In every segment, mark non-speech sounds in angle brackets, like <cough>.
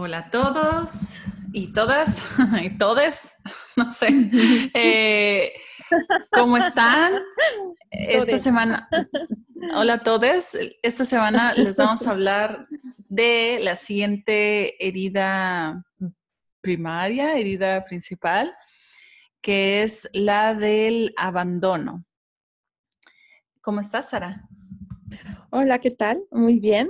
Hola a todos y todas <laughs> y todes, <laughs> no sé. <laughs> Eh, ¿Cómo están? Esta semana, hola a todos. Esta semana les vamos a hablar de la siguiente herida primaria, herida principal, que es la del abandono. ¿Cómo estás, Sara? Hola, ¿qué tal? Muy bien.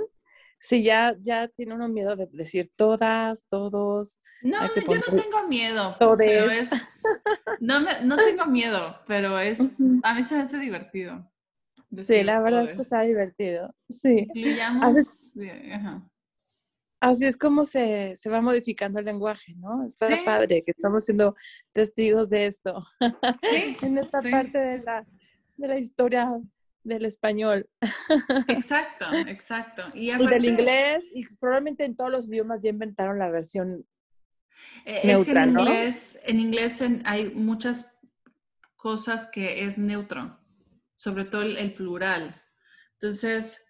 Sí, ya, ya tiene uno miedo de decir todas, todos. No, yo <laughs> no tengo miedo. Pero es, no, no tengo miedo, pero es, a mí se me hace divertido. Sí, la verdad es que está divertido. Sí. Así es, como se, se, va modificando el lenguaje, ¿no? Está padre que estamos siendo testigos de esto. Sí, <laughs> en esta parte de la, de la historia del español. Exacto, exacto. <laughs> Y, del inglés, y probablemente en todos los idiomas ya inventaron la versión eh, neutra, en inglés, en inglés hay muchas cosas que es neutro, sobre todo el, plural. Entonces,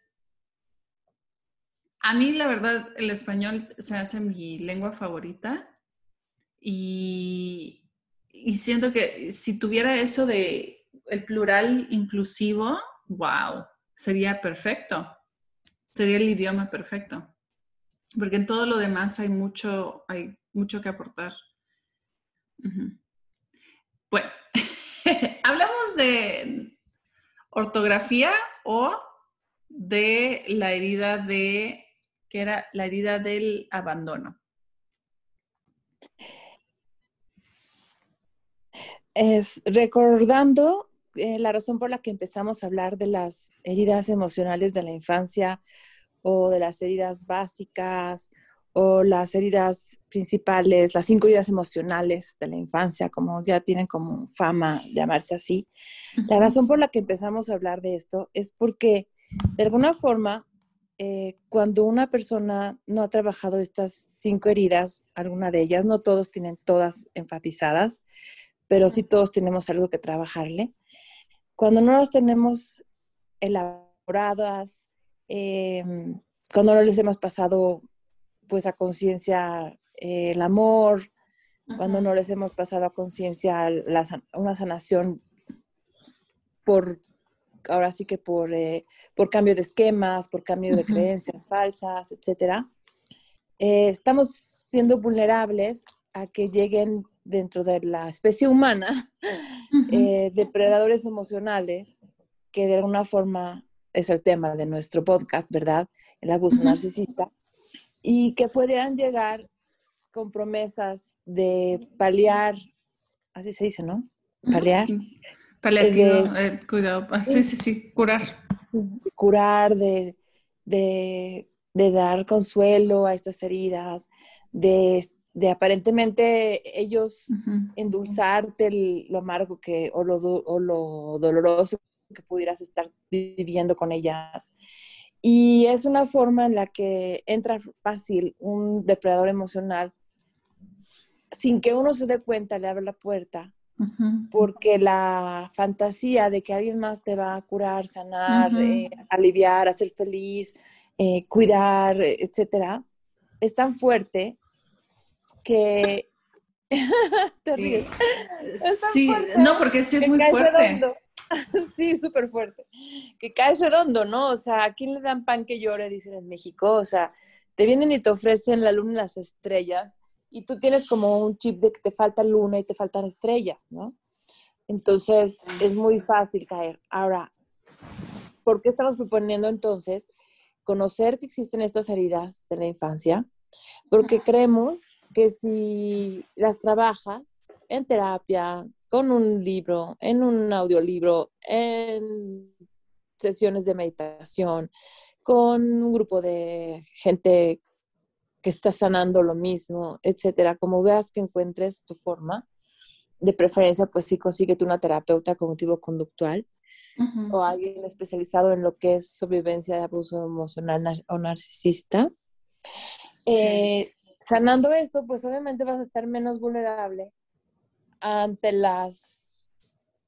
a mí la verdad el español se hace mi lengua favorita y, y siento que si tuviera eso de el plural inclusivo, wow, sería perfecto. Sería el idioma perfecto. Porque en todo lo demás hay mucho, hay mucho que aportar. Bueno, <laughs> hablamos de ortografía o de la herida de, que era la herida del abandono. Es recordando eh, la razón por la que empezamos a hablar de las heridas emocionales de la infancia o de las heridas básicas o las heridas principales, las cinco heridas emocionales de la infancia, como ya tienen como fama llamarse así. La razón por la que empezamos a hablar de esto es porque de alguna forma, eh, cuando una persona no ha trabajado estas cinco heridas, alguna de ellas, no todos tienen todas enfatizadas, pero sí todos tenemos algo que trabajarle. Cuando no las tenemos elaboradas, em, cuando no les hemos pasado pues a conciencia eh, el amor, cuando no les hemos pasado a conciencia una sanación por, ahora sí que por, eh, por cambio de esquemas, por cambio de creencias falsas, etc. Eh, estamos siendo vulnerables a que lleguen dentro de la especie humana eh, depredadores emocionales, que de alguna forma es el tema de nuestro podcast, ¿verdad? El abuso narcisista, y que pudieran llegar con promesas de paliar, así se dice, ¿no? Paliar. Paliativo, eh, cuidado, ah, sí, sí, sí, curar. Curar, de, de, de dar consuelo a estas heridas, de de aparentemente ellos endulzarte lo amargo que, o lo, o lo doloroso que pudieras estar viviendo con ellas. Y es una forma en la que entra fácil un depredador emocional sin que uno se dé cuenta, le abre la puerta, porque la fantasía de que alguien más te va a curar, sanar, eh, aliviar, hacer feliz, eh, cuidar, etcétera, es tan fuerte que <laughs> te ríes. Sí, no, porque sí es muy fuerte. <laughs> Sí, súper fuerte. Que cae redondo, ¿no? O sea, ¿a quién le dan pan que llore? Dicen en México. O sea, te vienen y te ofrecen la luna y las estrellas y tú tienes como un chip de que te falta luna y te faltan estrellas, ¿no? Entonces, es muy fácil caer. Ahora, ¿por qué estamos proponiendo entonces conocer que existen estas heridas de la infancia? Porque creemos que si las trabajas en terapia, con un libro, en un audiolibro, en sesiones de meditación, con un grupo de gente que está sanando lo mismo, etcétera. Como veas que encuentres tu forma, de preferencia, pues sí, consíguete una terapeuta cognitivo-conductual o alguien especializado en lo que es sobrevivencia de abuso emocional o narcisista. Eh, sanando esto, pues obviamente vas a estar menos vulnerable ante las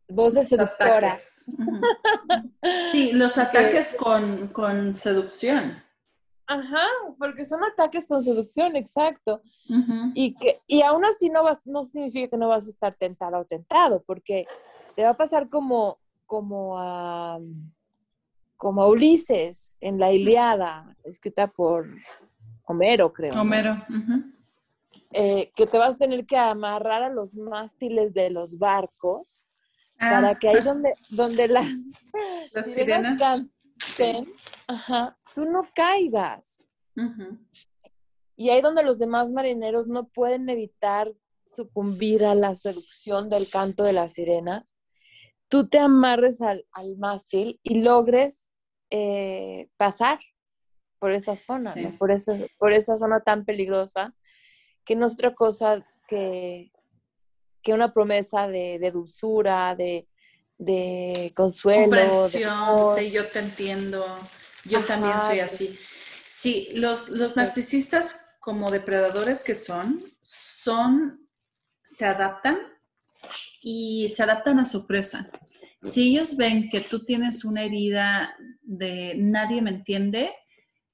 voces seductoras. <laughs> Sí, los ataques con, con seducción. Ajá, porque son ataques con seducción, exacto. Y que y aún así no vas no significa que no vas a estar tentada o tentado, porque te va a pasar como como a como a Ulises en la Iliada, escrita por Homero, creo. Homero. Eh, que te vas a tener que amarrar a los mástiles de los barcos para ah. que ahí donde, <laughs> donde las, las sirenas, canten, tú no caigas. Y ahí donde los demás marineros no pueden evitar sucumbir a la seducción del canto de las sirenas, tú te amarres al, mástil y logres eh, pasar por esa zona, por, esa, por esa zona tan peligrosa, que no es otra cosa que, que una promesa de, dulzura, de, de consuelo. de, yo te entiendo, yo también soy así. Sí, los, los narcisistas como depredadores que son, son, se adaptan y se adaptan a su presa. Si ellos ven que tú tienes una herida de nadie me entiende,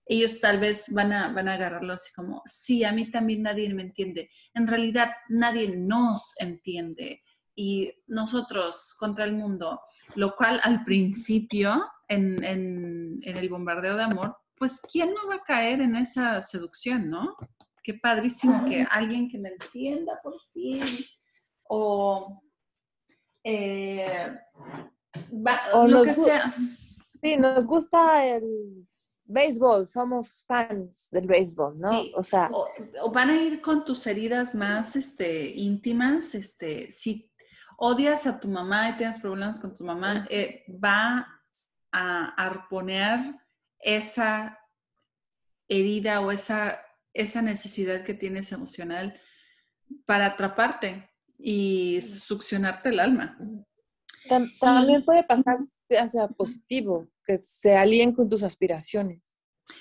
ellos tal vez van a, van a agarrarlo así como, sí, a mí también nadie me entiende. En realidad nadie nos entiende y nosotros contra el mundo, lo cual al principio en, en, en el bombardeo de amor, pues ¿quién no va a caer en esa seducción, no? Qué padrísimo que alguien que me entienda por fin o... Eh, lo que sea. Sí, nos gusta el béisbol, somos fans del béisbol, ¿no? o sea. O, van a ir con tus heridas más este, íntimas, este, si odias a tu mamá y tienes problemas con tu mamá, eh, va a arponear esa herida o esa, esa necesidad que tienes emocional para atraparte y succionarte el alma. También puede pasar hacia positivo, que se alíen con tus aspiraciones.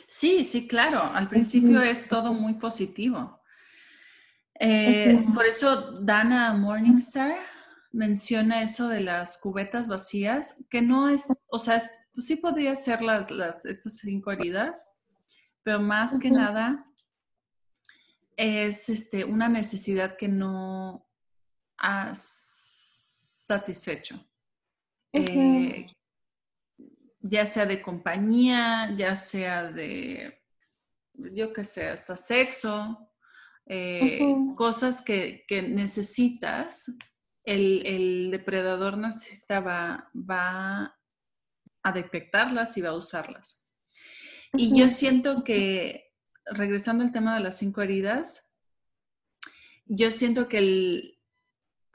Sí, sí, claro. Al principio es todo muy positivo. Eh, por eso Dana Morningstar menciona eso de las cubetas vacías, que no es, o sea, sí podría ser las, las, estas cinco heridas, pero más que nada es este, una necesidad que no has satisfecho. Eh, ya sea de compañía, ya sea de, yo qué sé, hasta sexo, eh, cosas que, necesitas, el, depredador narcisista va, va, a detectarlas y va a usarlas. Y yo siento que, regresando al tema de las cinco heridas, yo siento que el,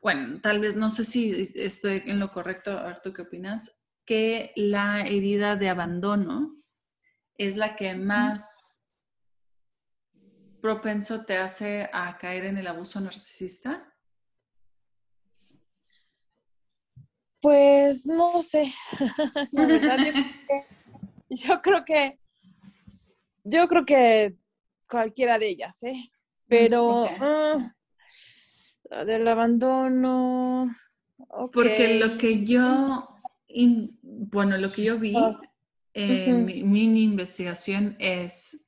bueno, tal vez no sé si estoy en lo correcto, Arturo, ¿qué opinas? Que la herida de abandono es la que más propenso te hace a caer en el abuso narcisista. Pues no sé. <laughs> la verdad, yo, creo que, yo creo que cualquiera de ellas, ¿eh? Pero ah, del abandono. Porque lo que yo, bueno, lo que yo vi ah, en mi mini investigación es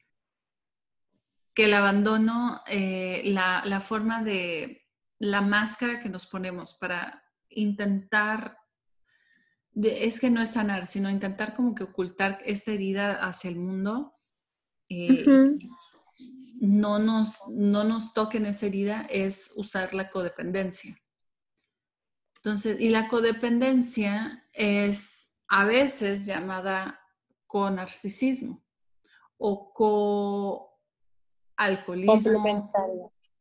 que el abandono, eh, la, forma de, la máscara que nos ponemos para intentar, es que no es sanar, sino intentar como que ocultar esta herida hacia el mundo. Eh, no nos, no nos toquen esa herida es usar la codependencia. Entonces, y la codependencia es a veces llamada co-narcisismo o co-alcoholismo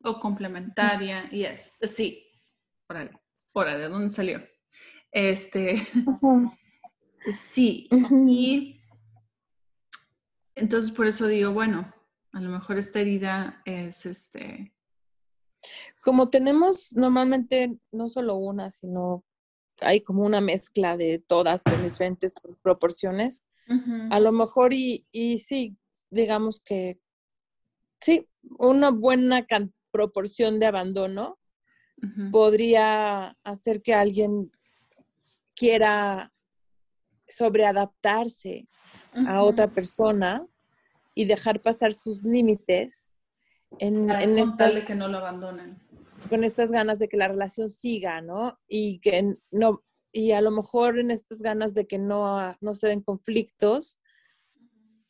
o complementaria. Y es, sí, órale, órale, ¿de dónde salió? Este, <laughs> Sí, y entonces por eso digo, bueno, a lo mejor esta herida es este... Como tenemos normalmente no solo una, sino hay como una mezcla de todas con diferentes proporciones, a lo mejor y, y sí, digamos que sí, una buena proporción de abandono podría hacer que alguien quiera sobreadaptarse a otra persona y dejar pasar sus límites en, en estas, de que no lo abandonen. Con estas ganas de que la relación siga, ¿no? Y que no, y a lo mejor en estas ganas de que no, no se den conflictos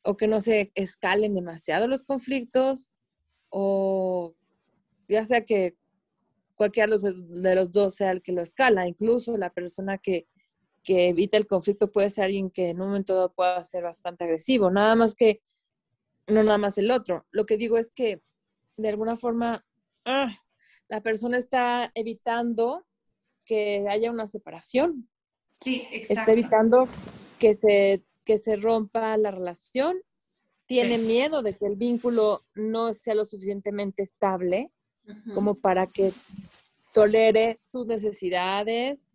o que no se escalen demasiado los conflictos o ya sea que cualquiera de los dos sea el que lo escala, incluso la persona que, que evita el conflicto puede ser alguien que en un momento dado pueda ser bastante agresivo, nada más que, no nada más el otro. Lo que digo es que de alguna forma ah, la persona está evitando que haya una separación. Sí, exacto. Está evitando que se, que se rompa la relación, tiene miedo de que el vínculo no sea lo suficientemente estable como para que tolere tus necesidades,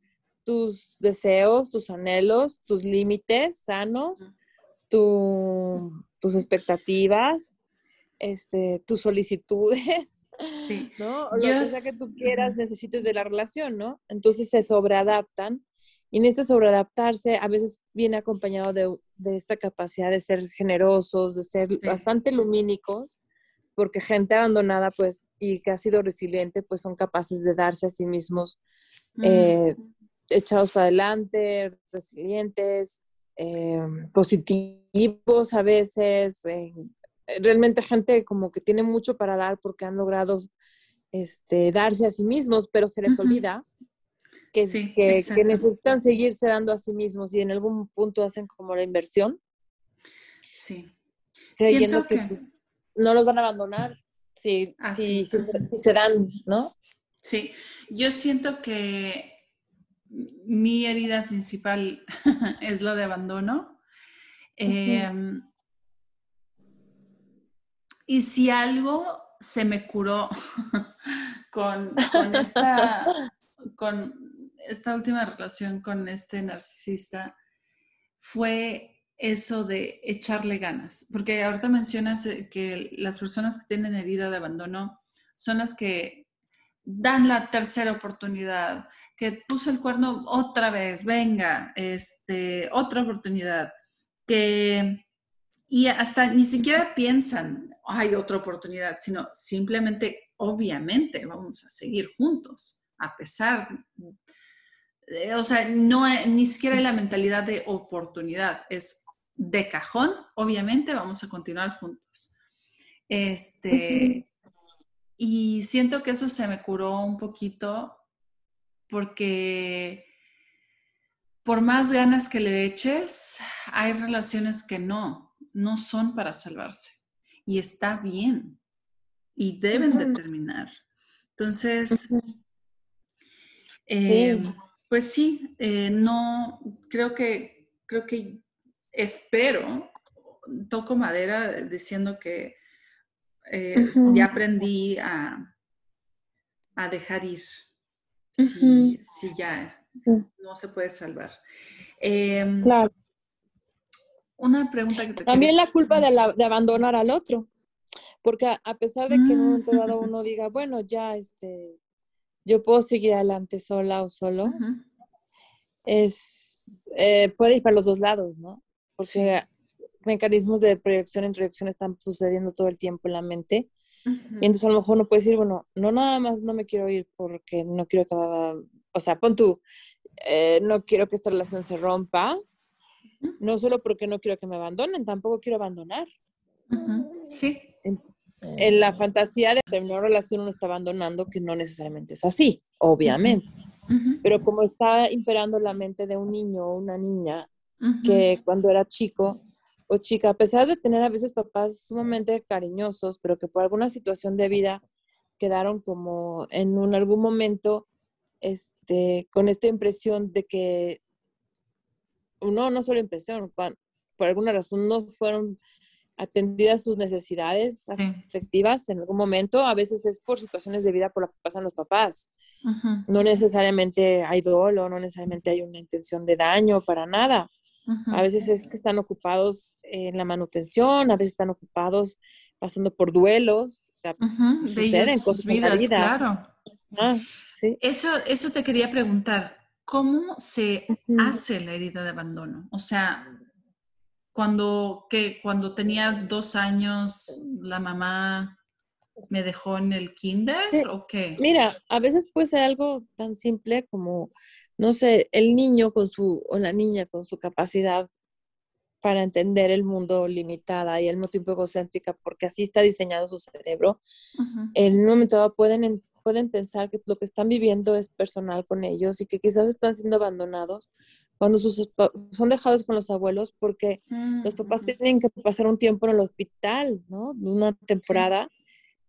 tus deseos, tus anhelos, tus límites sanos, tus expectativas, este, tus solicitudes, ¿no? lo que sea que tú quieras, necesites de la relación, ¿no? Entonces se sobreadaptan. Y en este sobreadaptarse a veces viene acompañado de, esta capacidad de ser generosos, de ser bastante lumínicos, porque gente abandonada, pues, y que ha sido resiliente, pues son capaces de darse a sí mismos eh, echados para adelante, resilientes, eh, positivos a veces, eh, realmente gente como que tiene mucho para dar porque han logrado este, darse a sí mismos, pero se les olvida que, que, necesitan seguirse dando a sí mismos y en algún punto hacen como la inversión. Sí. Creyendo que, pues, no los van a abandonar si, si, se dan, ¿no? Sí, yo siento que mi herida principal <laughs> es la de abandono. Y si algo se me curó <laughs> con, esta, esta última relación con este narcisista, fue eso de echarle ganas. Porque ahorita mencionas eh, que las personas que tienen herida de abandono son las que dan la tercera oportunidad, que puso el cuerno otra vez, venga, este, otra oportunidad, que y hasta ni siquiera piensan, hay otra oportunidad, sino simplemente, obviamente, vamos a seguir juntos, a pesar, o sea, no ni siquiera hay la mentalidad de oportunidad, es de cajón, obviamente vamos a continuar juntos. Este, y siento que eso se me curó un poquito porque por más ganas que le eches, hay relaciones que no, no son para salvarse. Y está bien. Y deben de terminar. Entonces, eh, pues sí, eh, no, creo que, creo que espero, toco madera diciendo que eh, ya aprendí a, a dejar ir. Si, ya no se puede salvar. Em, claro. Una pregunta que te También la culpa de, abandonar al otro. Porque a, pesar de que en un momento dado mm. uno diga, <laughs> bueno, ya este, yo puedo seguir adelante sola o solo, es, eh, puede ir para los dos lados, ¿no? Porque mecanismos de proyección e introyección están sucediendo todo el tiempo en la mente. Y entonces a lo mejor uno puede decir, bueno, no nada más no me quiero ir porque no quiero que, o sea, pon tú, eh, no quiero que esta relación se rompa, no solo porque no quiero que me abandonen, tampoco quiero abandonar. Sí. En, la fantasía de terminar una relación uno está abandonando, que no necesariamente es así, obviamente. Pero como está imperando la mente de un niño o una niña que cuando era chico o chica, a pesar de tener a veces papás sumamente cariñosos, pero que por alguna situación de vida quedaron como en un, algún momento este, con esta impresión de que no, no solo impresión, por alguna razón no fueron atendidas sus necesidades afectivas en algún momento, a veces es por situaciones de vida por las que pasan los papás. No necesariamente hay dolor, no necesariamente hay una intención de daño, para nada. A veces es que están ocupados en la manutención, a veces están ocupados pasando por duelos, suceden cosas vidas, en la vida. Claro. Ah, sí. eso, eso te quería preguntar, ¿cómo se hace la herida de abandono? O sea, cuando, que, cuando tenía dos años, la mamá me dejó en el kinder o qué? Mira, a veces puede ser algo tan simple como, no sé, el niño con su, o la niña con su capacidad para entender el mundo limitada y mismo tiempo egocéntrica, porque así está diseñado su cerebro, en un momento dado pueden, pueden pensar que lo que están viviendo es personal con ellos y que quizás están siendo abandonados cuando sus, son dejados con los abuelos porque los papás tienen que pasar un tiempo en el hospital, ¿no? Una temporada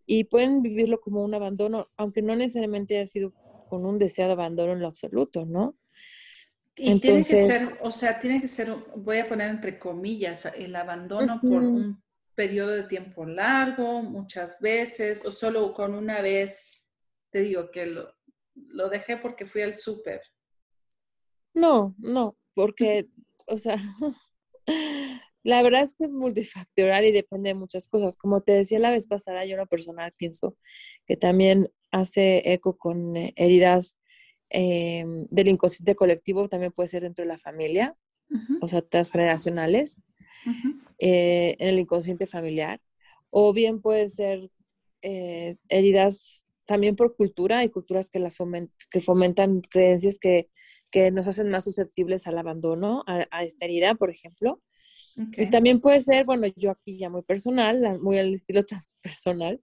y pueden vivirlo como un abandono, aunque no necesariamente haya sido con un deseado abandono en lo absoluto, ¿no? Y tiene que ser, o sea, tiene que ser, voy a poner entre comillas, el abandono por un periodo de tiempo largo, muchas veces, o solo con una vez, te digo que lo, lo dejé porque fui al súper. No, no, porque, o sea, <laughs> la verdad es que es multifactorial y depende de muchas cosas. Como te decía la vez pasada, yo en lo personal pienso que también hace eco con eh, heridas eh, del inconsciente colectivo también puede ser dentro de la familia, o sea, transgeneracionales, eh, en el inconsciente familiar, o bien puede ser eh, heridas también por cultura, hay culturas que, la que fomentan creencias que, que, nos hacen más susceptibles al abandono, a, esta herida, por ejemplo. Y también puede ser, bueno, yo aquí ya muy personal, muy al estilo <laughs> transpersonal,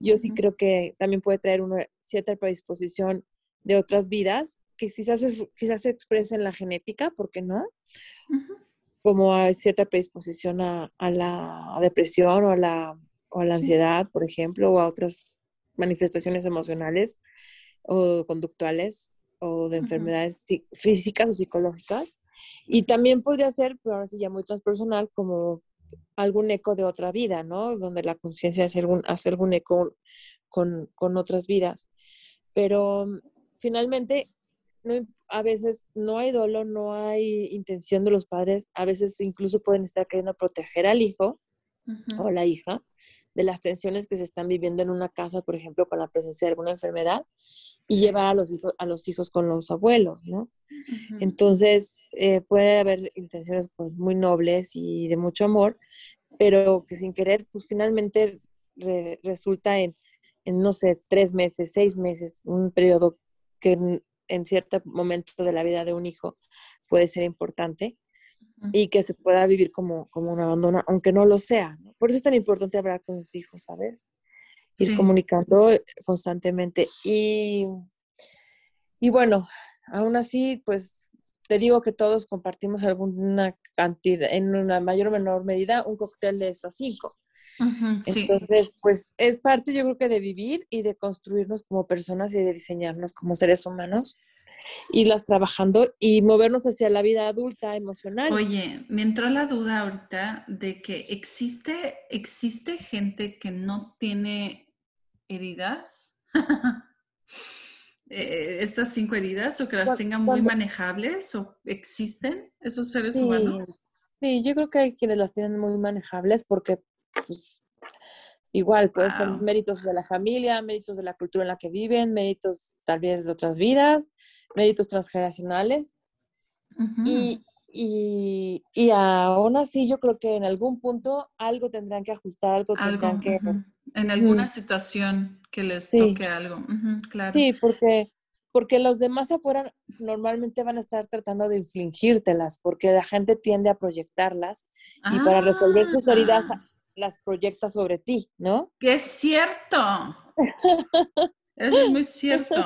yo sí creo que también puede traer una cierta predisposición de otras vidas que quizás, quizás se expresa en la genética, ¿por qué no? Como hay cierta predisposición a, la depresión o a la, o a la ansiedad, por ejemplo, o a otras manifestaciones emocionales o conductuales o de enfermedades físicas o psicológicas. Y también podría ser, pero ahora sí ya muy transpersonal, como algún eco de otra vida, ¿no? Donde la conciencia hace algún, hace algún eco con, con, otras vidas. Pero finalmente, a veces no hay dolor, no hay intención de los padres, a veces incluso pueden estar queriendo proteger al hijo o la hija de las tensiones que se están viviendo en una casa, por ejemplo, con la presencia de alguna enfermedad, y llevar a los, hijos, a los hijos con los abuelos, ¿no? Entonces, eh, puede haber intenciones pues, muy nobles y de mucho amor, pero que sin querer, pues finalmente resulta en, en, no sé, tres meses, seis meses, un periodo que en, cierto momento de la vida de un hijo puede ser importante y que se pueda vivir como, como un abandono, aunque no lo sea. Por eso es tan importante hablar con los hijos, ¿sabes? Ir comunicando constantemente. Y, y bueno, aún así, pues te digo que todos compartimos alguna cantidad, en una mayor o menor medida, un cóctel de estas cinco. Entonces, pues es parte yo creo que de vivir y de construirnos como personas y de diseñarnos como seres humanos, irlas trabajando y movernos hacia la vida adulta emocional. Oye, me entró la duda ahorita de que existe, existe gente que no tiene heridas. <laughs> Eh, estas cinco heridas o que las tengan muy manejables o existen esos seres humanos? Sí, yo creo que hay quienes las tienen muy manejables porque pues igual puede ser méritos de la familia, méritos de la cultura en la que viven, méritos tal vez de otras vidas, méritos transgeneracionales. y, y, y, aún así yo creo que en algún punto algo tendrán que ajustar, algo, tendrán que... En alguna situación que les toque algo, claro. Sí, porque, porque los demás afuera normalmente van a estar tratando de infligírtelas, porque la gente tiende a proyectarlas y para resolver tus heridas ah las proyecta sobre ti, ¿no? Que es cierto. <laughs> es muy cierto.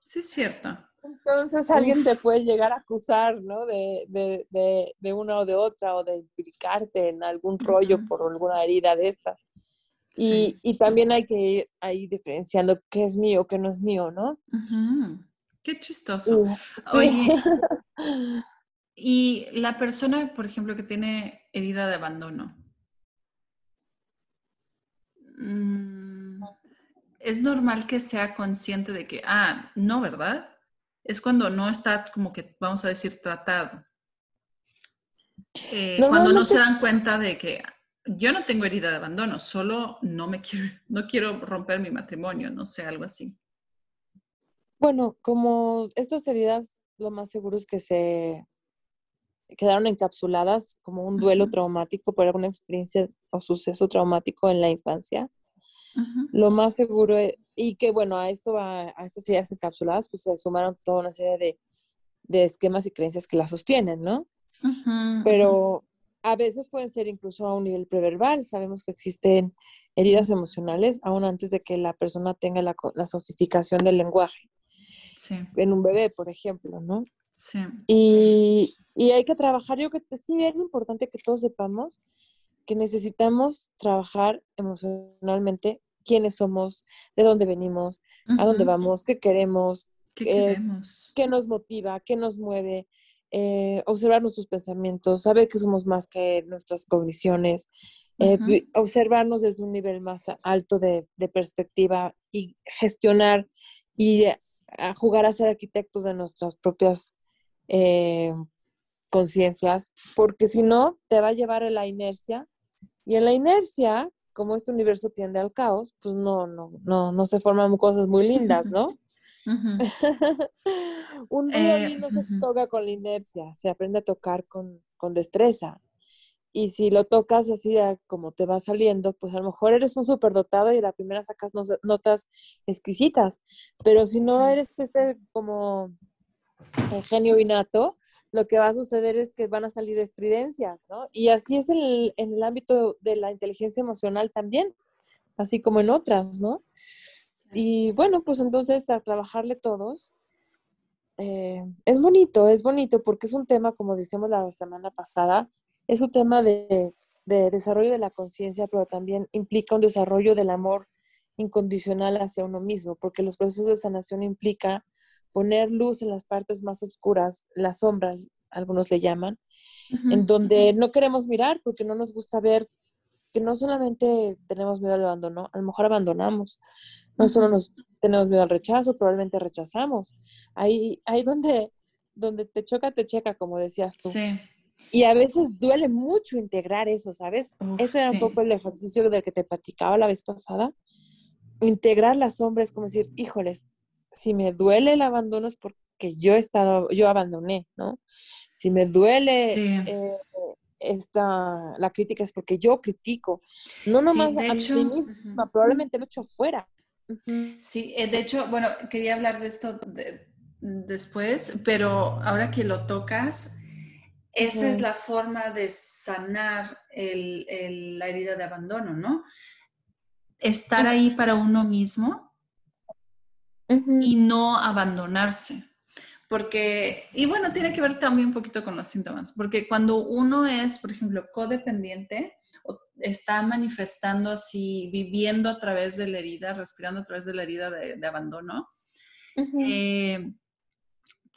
Sí, es cierto. Entonces alguien te puede llegar a acusar, ¿no? De, de, de, una o de otra, o de implicarte en algún rollo por alguna herida de estas. Y, y, también hay que ir ahí diferenciando qué es mío, qué no es mío, ¿no? Qué chistoso. Oye, <laughs> Y la persona, por ejemplo, que tiene herida de abandono, mm, es normal que sea consciente de que, ah, no, ¿verdad? Es cuando no está como que, vamos a decir, tratado. Eh, cuando no se dan cuenta de que yo no tengo herida de abandono, solo no me quiero, <laughs> no quiero romper mi matrimonio, no sé, algo así. Bueno, como estas heridas, lo más seguro es que se quedaron encapsuladas como un duelo traumático por alguna experiencia o suceso traumático en la infancia. Lo más seguro es, y que bueno, a esto, a, estas heridas encapsuladas, pues se sumaron toda una serie de, de esquemas y creencias que las sostienen, ¿no? Pero a veces pueden ser incluso a un nivel preverbal. Sabemos que existen heridas emocionales aún antes de que la persona tenga la, la sofisticación del lenguaje. Sí. En un bebé, por ejemplo, ¿no? Sí. Y, y hay que trabajar, yo creo que sí es importante que todos sepamos que necesitamos trabajar emocionalmente quiénes somos, de dónde venimos, a dónde vamos, qué queremos, ¿Qué, queremos? qué nos motiva, qué nos mueve, eh, observar nuestros pensamientos, saber que somos más que nuestras cogniciones, eh, observarnos desde un nivel más alto de, de perspectiva y gestionar y a jugar a ser arquitectos de nuestras propias eh, conciencias, porque si no, te va a llevar a la inercia. Y en la inercia, como este universo tiende al caos, pues no, no, no, no se forman cosas muy lindas, ¿no? <laughs> <laughs> Un violín eh, no se toca con la inercia, se aprende a tocar con, con destreza. Y si lo tocas así como te va saliendo, pues a lo mejor eres un superdotado y la primera sacas notas exquisitas. Pero si no eres este como genio innato, lo que va a suceder es que van a salir estridencias, ¿no? Y así es en el ámbito de la inteligencia emocional también, así como en otras, ¿no? Y bueno, pues entonces a trabajarle todos. Eh, es bonito, es bonito porque es un tema, como decíamos la semana pasada, es un tema de, de desarrollo de la conciencia, pero también implica un desarrollo del amor incondicional hacia uno mismo, porque los procesos de sanación implica poner luz en las partes más oscuras, las sombras, algunos le llaman, en donde no queremos mirar porque no nos gusta ver que no solamente tenemos miedo al abandono, a lo mejor abandonamos, no solo nos tenemos miedo al rechazo, probablemente rechazamos. Ahí, ahí donde, donde te choca, te checa, como decías tú. Sí. Y a veces duele mucho integrar eso, ¿sabes? Ese era un poco el ejercicio del que te platicaba la vez pasada. Integrar las sombras, como decir, híjoles, si me duele el abandono es porque yo he estado, yo abandoné, ¿no? Si me duele eh, esta, la crítica es porque yo critico, no nomás a mí misma, probablemente lo echo afuera. Sí, eh, de hecho, bueno, quería hablar de esto después, pero ahora que lo tocas, esa es la forma de sanar la herida de abandono, ¿no? Estar ahí para uno mismo y no abandonarse. Porque, y bueno, tiene que ver también un poquito con los síntomas, porque cuando uno es, por ejemplo, codependiente, o está manifestando así, viviendo a través de la herida, respirando a través de la herida de, abandono, eh,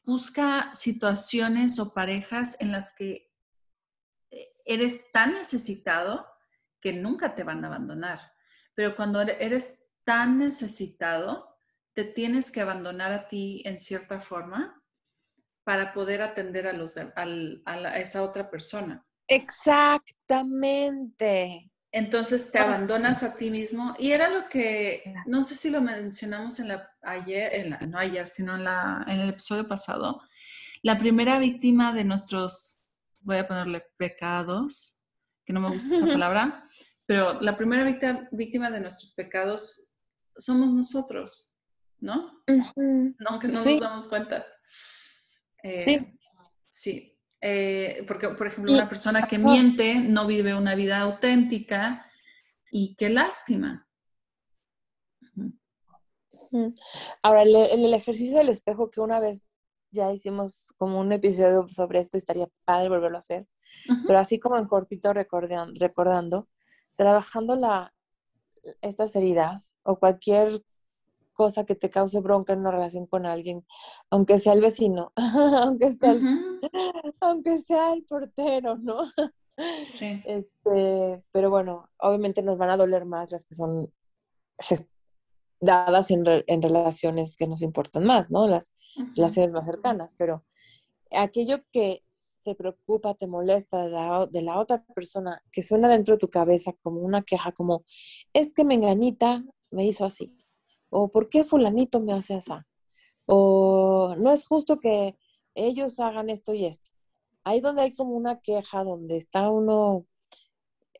busca situaciones o parejas en las que eh, eres tan necesitado que nunca te van a abandonar. Pero cuando eres tan necesitado, te tienes que abandonar a ti en cierta forma para poder atender a, los, a, esa otra persona. Exactamente. Entonces te abandonas a ti mismo y era lo que, no sé si lo mencionamos en la, ayer, en la, no ayer, sino en, la, en el episodio pasado, la primera víctima de nuestros, voy a ponerle pecados, que no me gusta esa <laughs> palabra, pero la primera víctima, víctima de nuestros pecados somos nosotros. ¿No? Aunque no nos damos cuenta. Eh, sí. Sí. Eh, porque, por ejemplo, una persona que miente no vive una vida auténtica y qué lástima. Ahora, en el ejercicio del espejo que una vez ya hicimos como un episodio sobre esto, estaría padre volverlo a hacer, pero así como en cortito recordando, recordando trabajando la, estas heridas o cualquier cosa que te cause bronca en una relación con alguien, aunque sea el vecino, <laughs> aunque sea el, <laughs> aunque sea el portero, ¿no? Sí. <laughs> Este, pero bueno, obviamente nos van a doler más las que son dadas en, en relaciones que nos importan más, ¿no? Las relaciones más cercanas, pero aquello que te preocupa, te molesta de la, de la, otra persona, que suena dentro de tu cabeza como una queja, como, es que menganita me hizo así, o ¿por qué fulanito me hace así? O no es justo que ellos hagan esto y esto. Ahí donde hay como una queja, donde está uno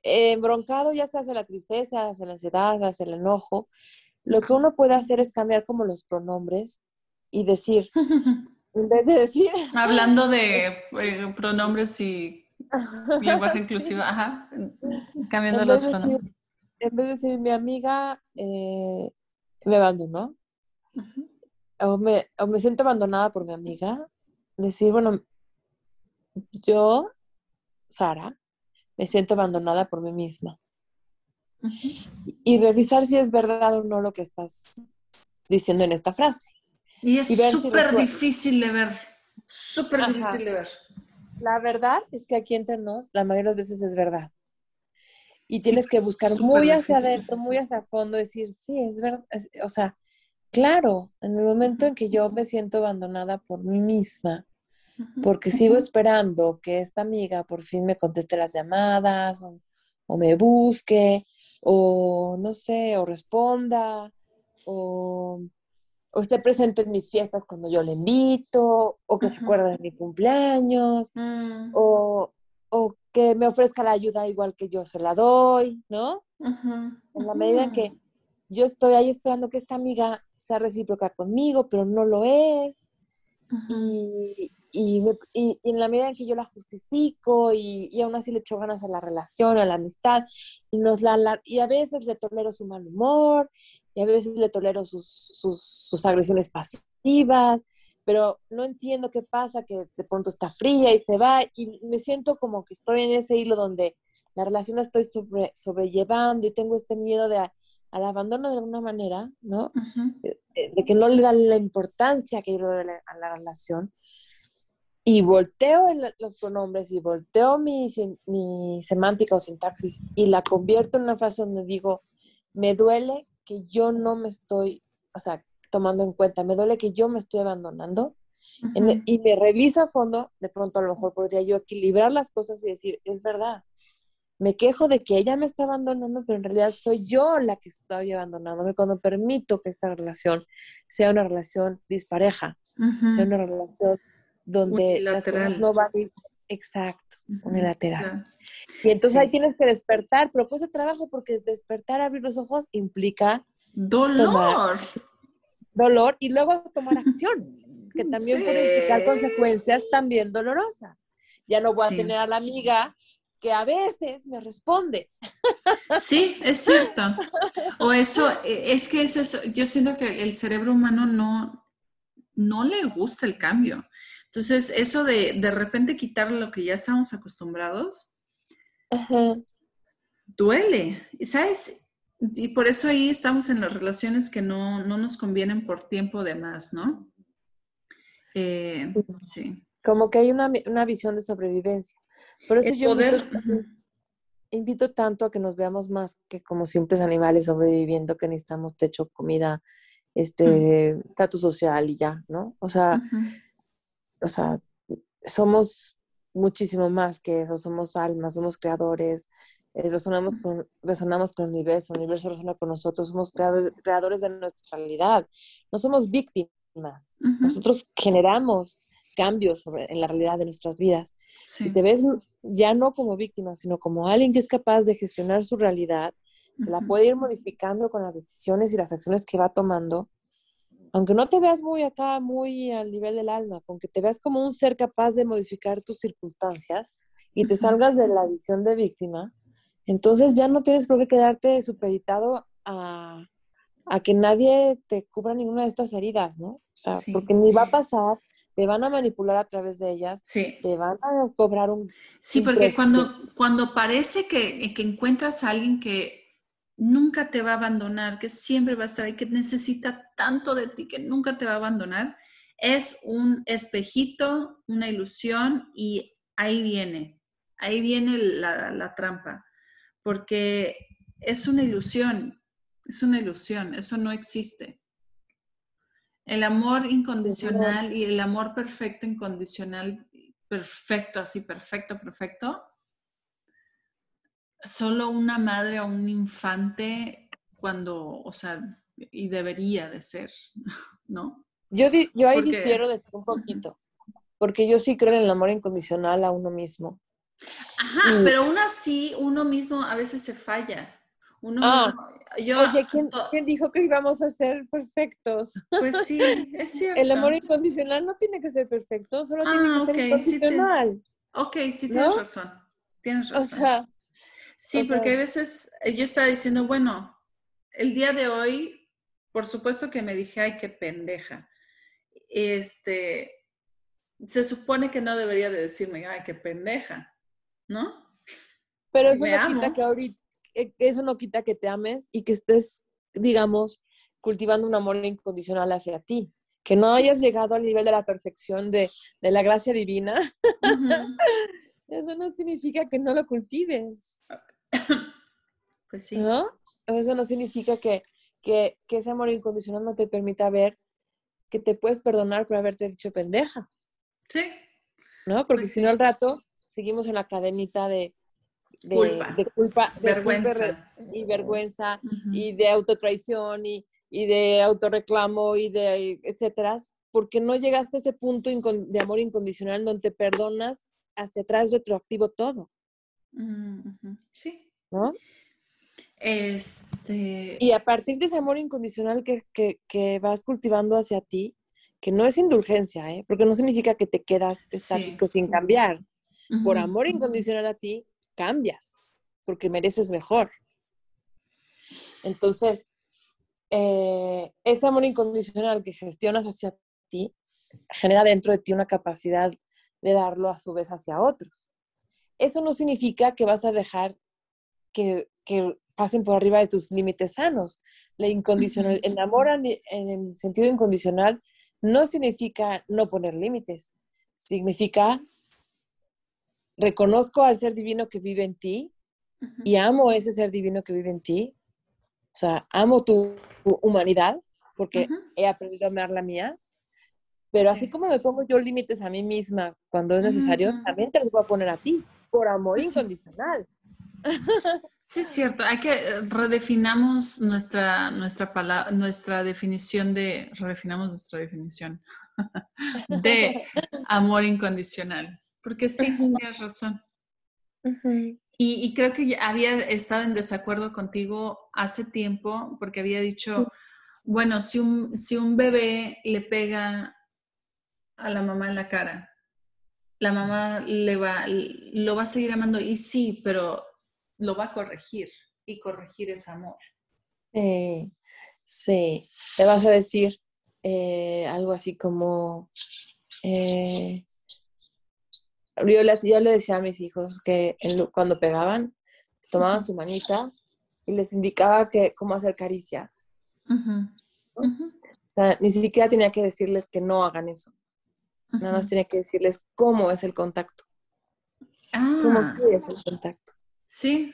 embroncado, ya se hace la tristeza, hace la ansiedad, hace el enojo, lo que uno puede hacer es cambiar como los pronombres y decir, <laughs> en vez de decir... <laughs> Hablando de eh, pronombres y <laughs> lenguaje inclusivo, ajá, cambiando los pronombres. en vez de decir, mi amiga eh, me abandonó, o, me, o me siento abandonada por mi amiga, decir, bueno, yo, Sara, me siento abandonada por mí misma. Y revisar si es verdad o no lo que estás diciendo en esta frase. Y es súper difícil de ver, súper difícil de ver. La verdad es que aquí entre nos, la mayoría de las veces es verdad. Y tienes que buscar muy hacia adentro, muy hacia fondo, decir, sí, es verdad. o sea, claro, en el momento en que yo me siento abandonada por mí misma, porque sigo esperando que esta amiga por fin me conteste las llamadas o, o me busque o no sé, o responda o o esté presente en mis fiestas cuando yo le invito, o que se acuerde de mi cumpleaños, mm. o, que me ofrezca la ayuda igual que yo se la doy, ¿no? En la medida en que yo estoy ahí esperando que esta amiga sea recíproca conmigo, pero no lo es, y, y, en la medida en que yo la justifico y, y, aún así le echo ganas a la relación, a la amistad, y, nos la, y a veces le tolero su mal humor, y a veces le tolero sus, sus, sus, agresiones pasivas, pero no entiendo qué pasa, que de pronto está fría y se va, y me siento como que estoy en ese hilo donde la relación la estoy sobre, sobrellevando y tengo este miedo de al abandono de alguna manera, ¿no? de, de, que no le dan la importancia que yo le a la relación y volteo los pronombres y volteo mi, mi semántica o sintaxis y la convierto en una frase donde digo, me duele que yo no me estoy, o sea, tomando en cuenta, me duele que yo me estoy abandonando y me reviso a fondo, de pronto a lo mejor podría yo equilibrar las cosas y decir, es verdad, me quejo de que ella me está abandonando, pero en realidad soy yo la que estoy abandonándome cuando permito que esta relación sea una relación dispareja, sea una relación donde las cosas no van a ir exacto, unilateral. Y entonces ahí tienes que despertar, pero pues trabajo porque despertar, abrir los ojos implica dolor. Dolor y luego tomar acción, <laughs> que también puede implicar consecuencias también dolorosas. Ya no voy a tener a la amiga que a veces me responde. Sí, es cierto. O eso, e, es que es eso, yo siento que el cerebro humano no, no le gusta el cambio. Entonces, eso de de repente quitar lo que ya estamos acostumbrados, duele, ¿sabes? Y por eso ahí estamos en las relaciones que no, nos convienen por tiempo de más, ¿no? Eh, sí. Como que hay una, visión de sobrevivencia. Por eso yo invito, tanto a que nos veamos más que como simples animales sobreviviendo, que necesitamos techo, comida, este, estatus social y ya, ¿no? O sea, o sea, somos muchísimo más que eso, somos almas, somos creadores, eh, resonamos, con, resonamos con el universo, el universo resona con nosotros, somos creadores, de nuestra realidad, no somos víctimas, nosotros generamos cambios en la realidad de nuestras vidas. Si te ves ya no como víctima, sino como alguien que es capaz de gestionar su realidad, la puede ir modificando con las decisiones y las acciones que va tomando, aunque no te veas muy acá, muy al nivel del alma, aunque te veas como un ser capaz de modificar tus circunstancias y te salgas de la visión de víctima, entonces ya no tienes por qué quedarte supeditado a, que nadie te cubra ninguna de estas heridas, ¿no? O sea, porque ni va a pasar, te van a manipular a través de ellas, te van a cobrar un... Sí, porque cuando, cuando parece que, que encuentras a alguien que nunca te va a abandonar, que siempre va a estar ahí, que necesita tanto de ti, que nunca te va a abandonar, es un espejito, una ilusión y ahí viene, ahí viene la, trampa, porque es una ilusión, es una ilusión, eso no existe. El amor incondicional y el amor perfecto, incondicional, perfecto, así, perfecto, perfecto, solo una madre o un infante cuando, o sea, y debería de ser, <laughs> ¿no? Yo, yo ahí difiero de un poquito, porque yo sí creo en el amor incondicional a uno mismo. Ajá, pero aún así uno mismo a veces se falla. Uno ah, yo, oye, ¿quién, ¿quién, dijo que íbamos a ser perfectos? Pues sí, <laughs> es cierto. El amor incondicional no tiene que ser perfecto, solo tiene que ah, ser incondicional. ok, sí tienes razón. Tienes razón. O sea, Sí, porque a veces eh, yo estaba diciendo, bueno, el día de hoy, por supuesto que me dije, ay, qué pendeja. Este, se supone que no debería de decirme, ay, qué pendeja, ¿no? Pero eso no quita que ahorita, eh, eso no quita que te ames y que estés, digamos, cultivando un amor incondicional hacia ti. Que no hayas llegado al nivel de la perfección de, la gracia divina. <laughs> eso no significa que no lo cultives. <coughs> Pues sí. ¿No? Eso no significa que, que, ese amor incondicional no te permita ver que te puedes perdonar por haberte dicho pendeja. Sí. ¿No? Porque pues si no al rato seguimos en la cadenita de, de culpa, de, culpa, vergüenza. y vergüenza y de autotraición y, y de autorreclamo y de etcétera, porque no llegaste a ese punto de amor incondicional donde te perdonas hacia atrás retroactivo todo. Sí. ¿No? Este... Y a partir de ese amor incondicional que, que, vas cultivando hacia ti, que no es indulgencia, ¿eh? porque no significa que te quedas estático sin cambiar. Por amor incondicional a ti, cambias, porque mereces mejor. Entonces, eh, ese amor incondicional que gestionas hacia ti genera dentro de ti una capacidad de darlo a su vez hacia otros eso no significa que vas a dejar que, pasen por arriba de tus límites sanos. La incondicional, el amor en el sentido incondicional no significa no poner límites, significa reconozco al ser divino que vive en ti y amo ese ser divino que vive en ti. O sea, amo tu, humanidad porque he aprendido a amar la mía. Pero así como me pongo yo límites a mí misma cuando es necesario, también te los voy a poner a ti por amor incondicional. Sí, es cierto. Hay que eh, redefinamos nuestra, nuestra palabra, nuestra definición de, redefinamos nuestra definición <laughs> de <laughs> amor incondicional. Porque sí, <laughs> tienes razón. y, creo que había estado en desacuerdo contigo hace tiempo porque había dicho, bueno, si un, si un bebé le pega a la mamá en la cara, la mamá le va, lo va a seguir amando y sí, pero lo va a corregir y corregir es amor. Sí, sí. Te vas a decir eh, algo así como, eh, yo, le, decía a mis hijos que cuando pegaban, tomaban su manita y les indicaba que cómo hacer caricias. O sea, ni siquiera tenía que decirles que no hagan eso. Nada más tenía que decirles cómo es el contacto. Ah. ¿Cómo es el contacto? Sí.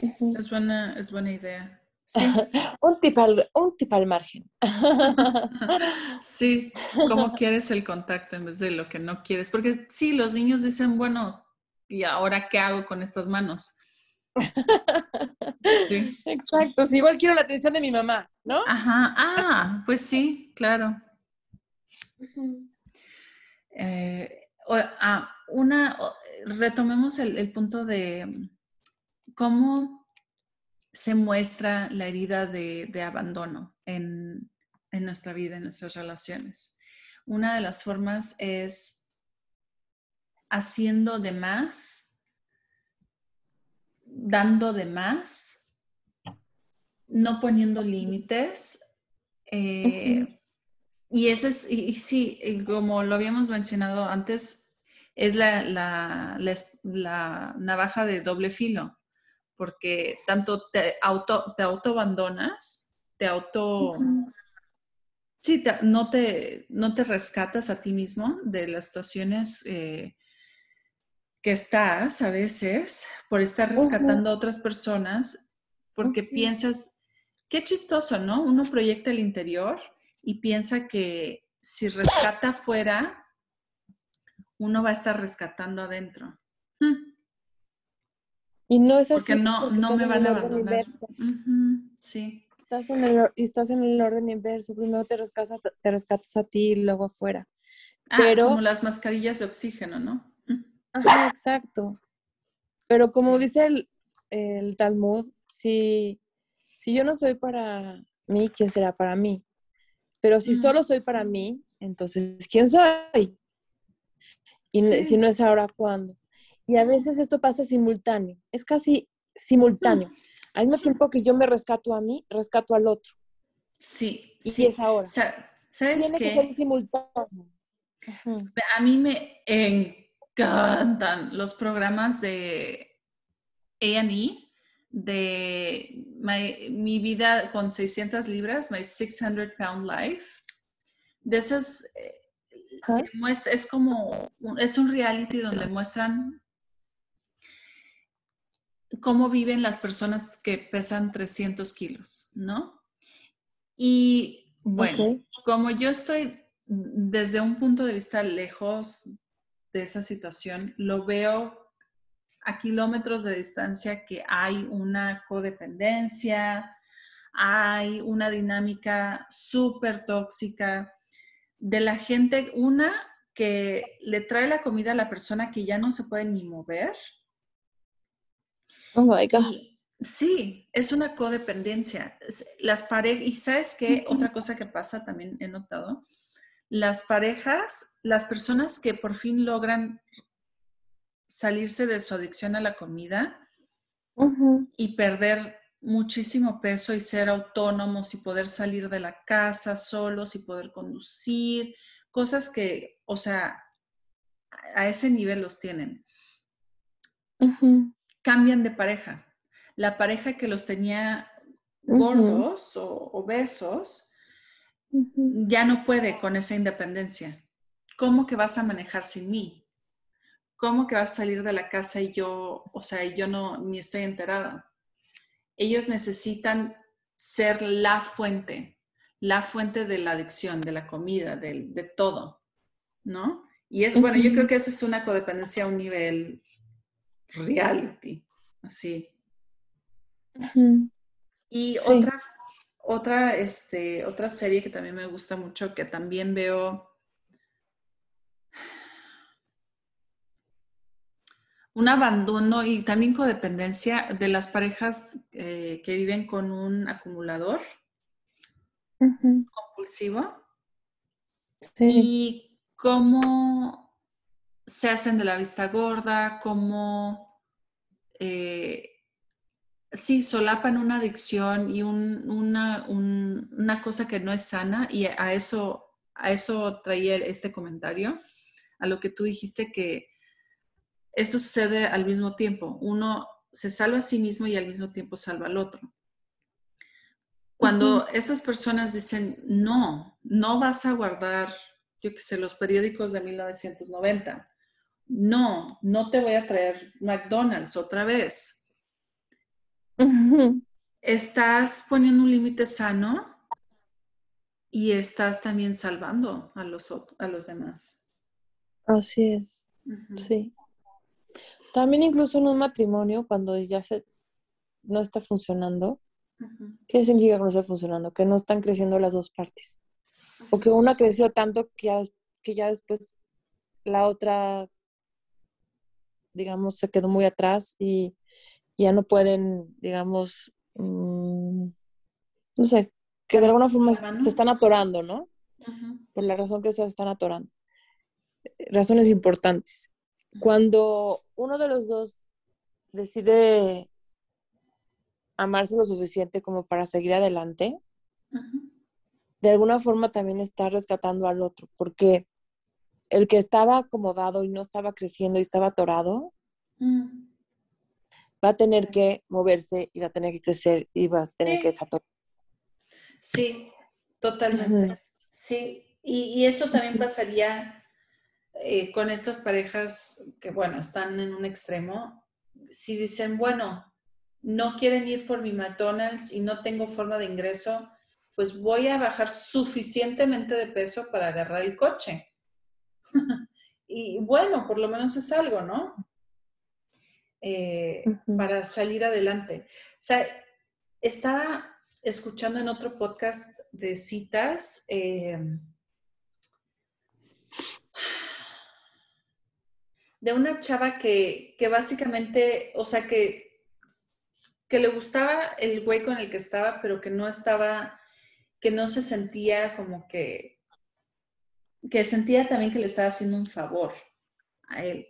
es, buena, es buena idea. <laughs> un, tip al, un tip al margen. <laughs> sí, cómo quieres el contacto en vez de lo que no quieres. Porque sí, los niños dicen, bueno, ¿y ahora qué hago con estas manos? <laughs> Sí. Exacto, sí, igual quiero la atención de mi mamá, ¿no? Ajá, ah, pues sí, claro. Eh, ah, una, retomemos el, punto de cómo se muestra la herida de, abandono en, nuestra vida, en nuestras relaciones. Una de las formas es haciendo de más, dando de más, no poniendo límites, eh, y ese es, y, sí, como lo habíamos mencionado antes, es la, la, navaja de doble filo, porque tanto te auto, te auto abandonas, te auto... Sí, no, te, no te rescatas a ti mismo de las situaciones eh, que estás a veces por estar rescatando a otras personas, porque piensas, qué chistoso, ¿no? Uno proyecta el interior y piensa que si rescata afuera, uno va a estar rescatando adentro. Hmm. Y no es así. Porque no, no me van a abandonar. Sí. Estás en, el, estás en el orden inverso. Primero te rescatas, te rescatas a ti y luego afuera. Ah, Pero, como las mascarillas de oxígeno, ¿no? Ajá, exacto. Pero como dice el, el, Talmud, si, si yo no soy para mí, ¿quién será para mí? Pero si solo soy para mí, entonces, ¿quién soy? Y si no es ahora, ¿cuándo? Y a veces esto pasa simultáneo, es casi simultáneo. Al mismo tiempo que yo me rescato a mí, rescato al otro. Sí, y sí. es ahora. ¿Sabes Tiene que ser simultáneo. A mí me encantan los programas de A&E, de mi vida con 600 libras, My 600 Pound Life. De esos, eh, es como, es un reality donde muestran cómo viven las personas que pesan 300 kilos, ¿no? Y bueno, como yo estoy desde un punto de vista lejos de esa situación, lo veo a kilómetros de distancia que hay una codependencia, hay una dinámica súper tóxica de la gente, una que le trae la comida a la persona que ya no se puede ni mover, Oh my God. sí, es una codependencia. Las parejas, y sabes qué, otra cosa que pasa también he notado, las parejas, las personas que por fin logran salirse de su adicción a la comida y perder muchísimo peso y ser autónomos y poder salir de la casa solos y poder conducir, cosas que, o sea, a ese nivel los tienen cambian de pareja. La pareja que los tenía gordos o obesos ya no puede con esa independencia. ¿Cómo que vas a manejar sin mí? ¿Cómo que vas a salir de la casa y yo, o sea, yo no ni estoy enterada? Ellos necesitan ser la fuente, la fuente de la adicción, de la comida, de, de todo, ¿no? Y es, bueno, yo creo que esa es una codependencia a un nivel reality, así. Y otra, otra, este, otra serie que también me gusta mucho, que también veo un abandono y también codependencia de las parejas eh, que viven con un acumulador compulsivo. Y cómo se hacen de la vista gorda, cómo eh, sí, solapan una adicción y una, una, cosa que no es sana y a eso, a eso traía este comentario, a lo que tú dijiste que esto sucede al mismo tiempo. Uno se salva a sí mismo y al mismo tiempo salva al otro. Cuando estas personas dicen, no, no vas a guardar, yo qué sé, los periódicos de 1990, no, no te voy a traer McDonald's otra vez. Estás poniendo un límite sano y estás también salvando a los, a los demás. Así es, sí. También incluso en un matrimonio, cuando ya se, no está funcionando, ¿qué significa que no está funcionando? Que no están creciendo las dos partes. O que una creció tanto que ya, que ya después la otra digamos, se quedó muy atrás y ya no pueden, digamos, mm, no sé, que de alguna forma se están atorando, ¿no? Por la razón que se están atorando. Razones importantes. Cuando uno de los dos decide amarse lo suficiente como para seguir adelante, de alguna forma también está rescatando al otro, porque el que estaba acomodado y no estaba creciendo y estaba atorado, mm. va a tener que moverse y va a tener que crecer y va a tener Sí. que desarrollar. Sí, totalmente. Sí, y, y eso también pasaría eh, con estas parejas que, bueno, están en un extremo. Si dicen, bueno, no quieren ir por mi McDonald's y no tengo forma de ingreso, pues voy a bajar suficientemente de peso para agarrar el coche. <laughs> y bueno, por lo menos es algo, ¿no? Eh, para salir adelante. O sea, estaba escuchando en otro podcast de citas. eh, de una chava que, que básicamente, o sea, que, que le gustaba el güey con el que estaba, pero que no estaba, que no se sentía como que, que sentía también que le estaba haciendo un favor a él.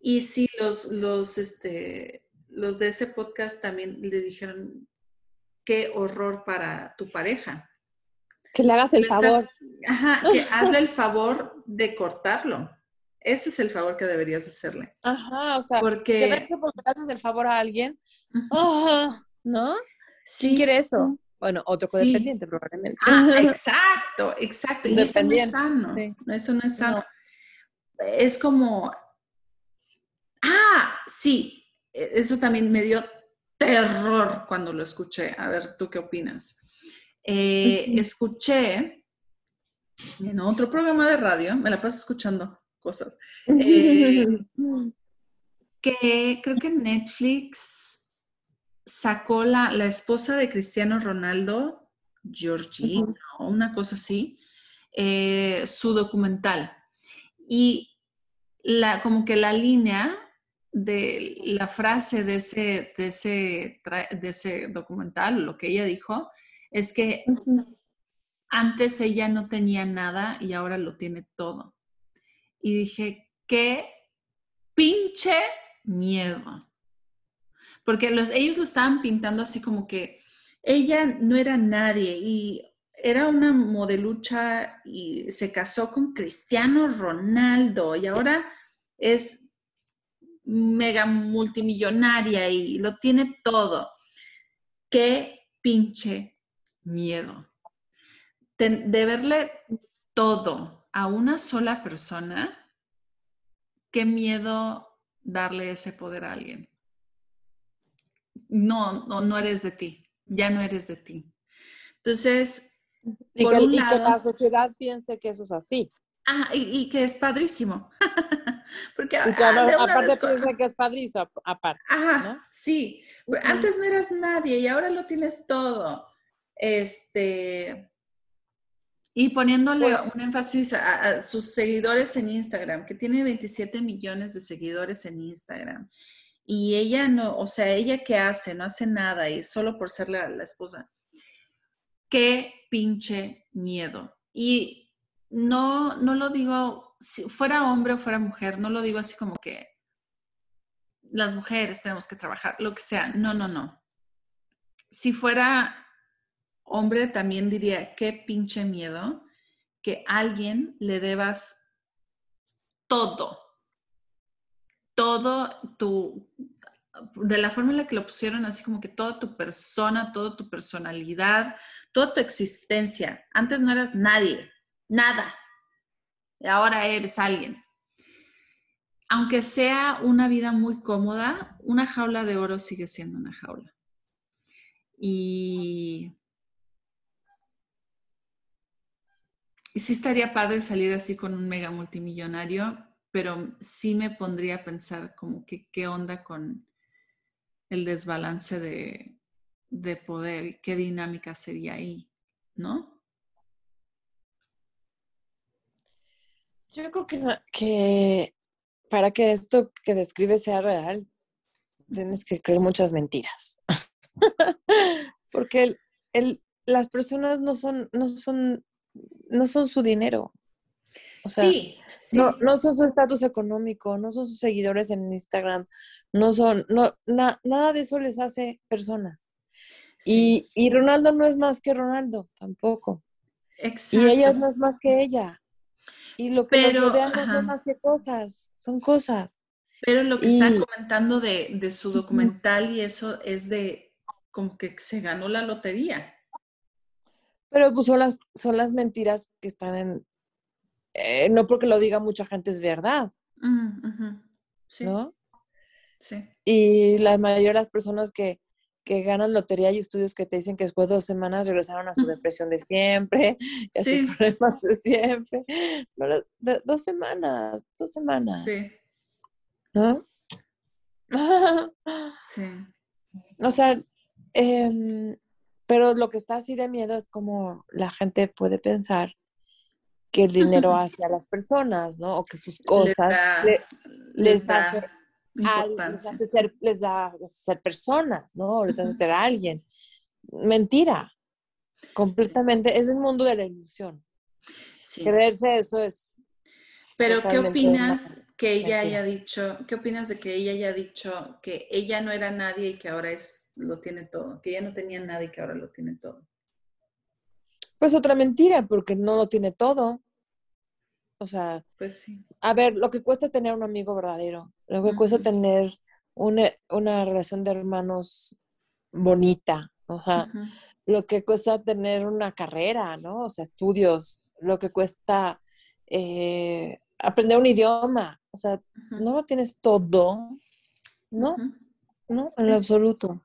Y sí, los, los, este, los de ese podcast también le dijeron, qué horror para tu pareja. Que le hagas el Le favor. estás- ajá, que <laughs> hazle el favor de cortarlo. Ese es el favor que deberías hacerle. Ajá, o sea, Porque, quedarse porque le haces el favor a alguien. Ah, ¿No? ¿Quién quiere eso? Bueno, otro Sí. codependiente probablemente. Ah, <laughs> exacto, exacto. Y eso no es sano. sí. Eso no es sano. No. Es como, ah, sí, e- eso también me dio terror cuando lo escuché. A ver, ¿tú qué opinas? Eh. Escuché en otro programa de radio, me la paso escuchando cosas, <laughs> Eh, que creo que Netflix sacó la, la esposa de Cristiano Ronaldo, Georgina, Ujú. o una cosa así, eh, su documental. Y la, como que la línea de la frase de ese, de ese, de ese documental, lo que ella dijo, es que antes ella no tenía nada y ahora lo tiene todo. Y dije, qué pinche miedo. Porque los, ellos lo estaban pintando así como que ella no era nadie y era una modelucha y se casó con Cristiano Ronaldo y ahora es mega multimillonaria y lo tiene todo. Qué pinche miedo. De, de verle todo a una sola persona, qué miedo darle ese poder a alguien. No, no, no eres de ti, ya no eres de ti. Entonces, Y, por que, un y que lado- la sociedad piense que eso es así. ah, y, y que es padrísimo. <laughs> Porque Y que ah, aparte piensa que es padrísimo, ap- aparte. Ajá, ¿no? sí. Antes no eras nadie y ahora lo tienes todo. Este. Y poniéndole Pues- un énfasis a, a sus seguidores en Instagram, que tiene 27 millones de seguidores en Instagram. Y ella no, o sea, ella qué hace, no hace nada y solo por ser la, la esposa. Qué pinche miedo. Y no, no lo digo, si fuera hombre o fuera mujer, no lo digo así como que las mujeres tenemos que trabajar, lo que sea. No, no, no. Si fuera hombre, también diría, qué pinche miedo que alguien le debas todo. Todo tu, de la forma en la que lo pusieron, así como que toda tu persona, toda tu personalidad, toda tu existencia. Antes no eras nadie, nada. Y ahora eres alguien aunque sea una vida muy cómoda, una jaula de oro sigue siendo una jaula. Y, y sí estaría padre salir así con un mega multimillonario, pero sí me pondría a pensar como que qué onda con el desbalance de, de poder y qué dinámica sería ahí, ¿no? Yo creo que, que para que esto que describes sea real, tienes que creer muchas mentiras. <laughs> Porque el, el- las personas no son, no son, no son su dinero. O sea, sí, sí. no, no son su estatus económico, no son sus seguidores en Instagram, no son, no, na- nada de eso les hace personas. sí, Y, y Ronaldo no es más que Ronaldo, tampoco. exacto. Y ella no es más que ella. Y lo que Pero, nos rodea no son más que cosas, son cosas. Pero lo que está comentando de, de, su documental y eso es de como que se ganó la lotería. Pero pues son las, son las mentiras que están en, eh, no porque lo diga mucha gente es verdad. Mm, sí. ¿No? Sí. Y la mayoría de las personas que, que ganan lotería y estudios que te dicen que después de dos semanas regresaron a su depresión de siempre, y a sus problemas de siempre. dos semanas, dos semanas. Sí. ¿No? sí. <laughs> O sea, em, pero lo que está así de miedo es como la gente puede pensar que el dinero <laughs> hace a las personas, ¿no? O que sus cosas les, da, les, hace ser, les da ser personas, ¿no? Les hace ser alguien. Mentira. Completamente. Es el mundo de la ilusión. Creerse eso es. Pero, ¿qué opinas que ella haya dicho? ¿Qué opinas de que ella haya dicho que ella no era nadie y que ahora es, lo tiene todo? Que ella no tenía nada y que ahora lo tiene todo. Pues otra mentira, porque no lo tiene todo. O sea, pues sí. A ver, lo que cuesta tener un amigo verdadero, lo que cuesta tener una, una, relación de hermanos bonita, o sea, lo que cuesta tener una carrera, ¿no? O sea, estudios, lo que cuesta eh, aprender un idioma, o sea, no lo tienes todo, ¿no? No, en absoluto.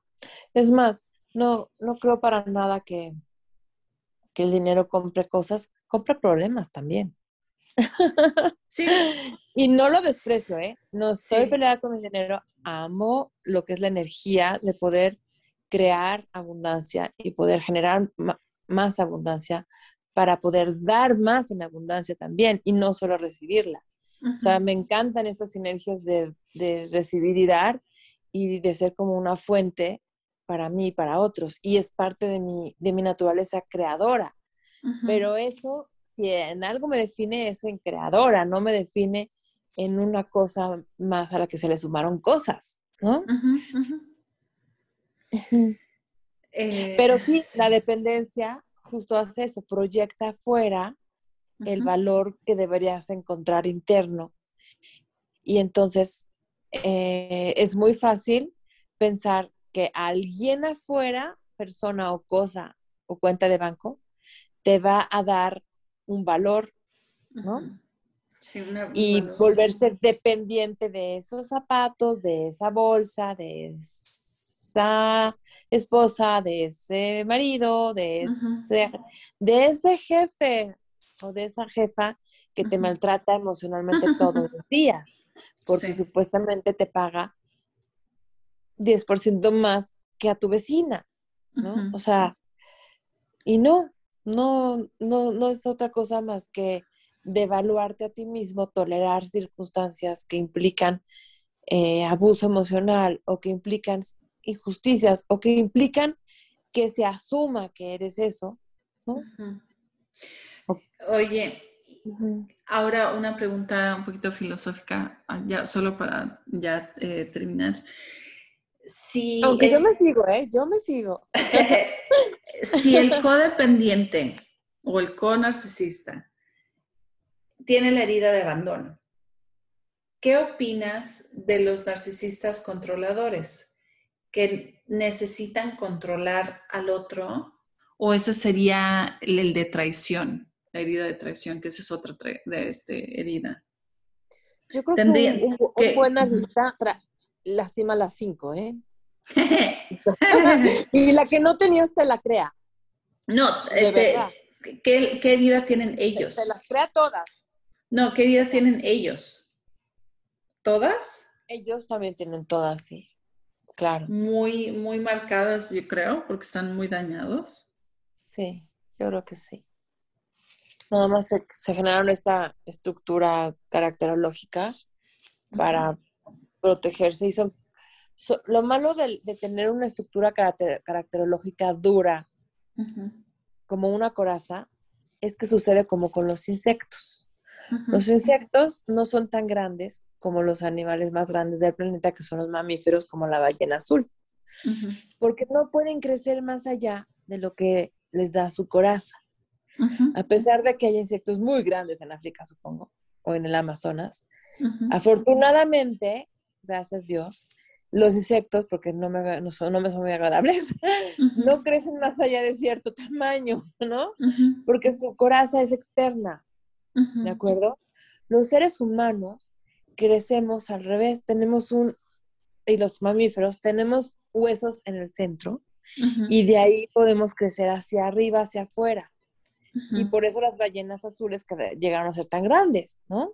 Es más, no, no creo para nada que, que el dinero compre cosas, compra problemas también. <laughs> Sí. y no lo desprecio, ¿eh? No estoy peleada con el dinero, amo lo que es la energía de poder crear abundancia y poder generar más abundancia para poder dar más en abundancia también y no solo recibirla. O sea, me encantan estas sinergias de, de recibir y dar y de ser como una fuente para mí y para otros. Y es parte de mi, de mi naturaleza creadora. Pero eso, si en algo me define, es en creadora, no me define en una cosa más a la que se le sumaron cosas, ¿no? Pero sí, la dependencia justo hace eso, proyecta afuera el valor que deberías encontrar interno. Y entonces eh, es muy fácil pensar que alguien afuera, persona o cosa o cuenta de banco, te va a dar un valor, ¿no? Sí, y volverse dependiente de esos zapatos, de esa bolsa, de esa esposa, de ese marido, de ese, de ese jefe o de esa jefa que te maltrata emocionalmente <laughs> todos los días, porque supuestamente te paga 10% más que a tu vecina, ¿no? O sea, y no, no, no, no es otra cosa más que devaluarte a ti mismo, tolerar circunstancias que implican eh, abuso emocional o que implican injusticias o que implican que se asuma que eres eso, ¿no? Oye, ahora una pregunta un poquito filosófica, ah, ya solo para ya eh, terminar. Si Aunque yo me sigo, ¿eh? Yo me sigo. <laughs> si el codependiente o el co-narcisista tiene la herida de abandono, ¿qué opinas de los narcisistas controladores que necesitan controlar al otro o ese sería el de traición? herida de traición, que esa es otra de este, herida. Yo creo que un, buen narcisista lastima las cinco, ¿eh? <laughs> y la que no tenías te la crea. No, este, ¿qué, ¿qué, herida tienen ellos? Te las crea todas. No, ¿qué herida tienen ellos? ¿Todas? Ellos también tienen todas, sí. Claro. Muy, muy marcadas, yo creo, porque están muy dañados. Sí, yo creo que sí. Nada más se, generaron esta estructura caracterológica para protegerse y son, lo malo de, tener una estructura caracterológica dura como una coraza es que sucede como con los insectos. Los insectos no son tan grandes como los animales más grandes del planeta, que son los mamíferos como la ballena azul, porque no pueden crecer más allá de lo que les da su coraza. A pesar de que hay insectos muy grandes en África, supongo, o en el Amazonas, afortunadamente gracias Dios, los insectos, porque no me, no son, no me son muy agradables, <laughs> no crecen más allá de cierto tamaño, ¿no? Porque su coraza es externa, ¿de acuerdo? Los seres humanos crecemos al revés, tenemos un, y los mamíferos, tenemos huesos en el centro y de ahí podemos crecer hacia arriba, hacia afuera. Y por eso las ballenas azules que llegaron a ser tan grandes, ¿no?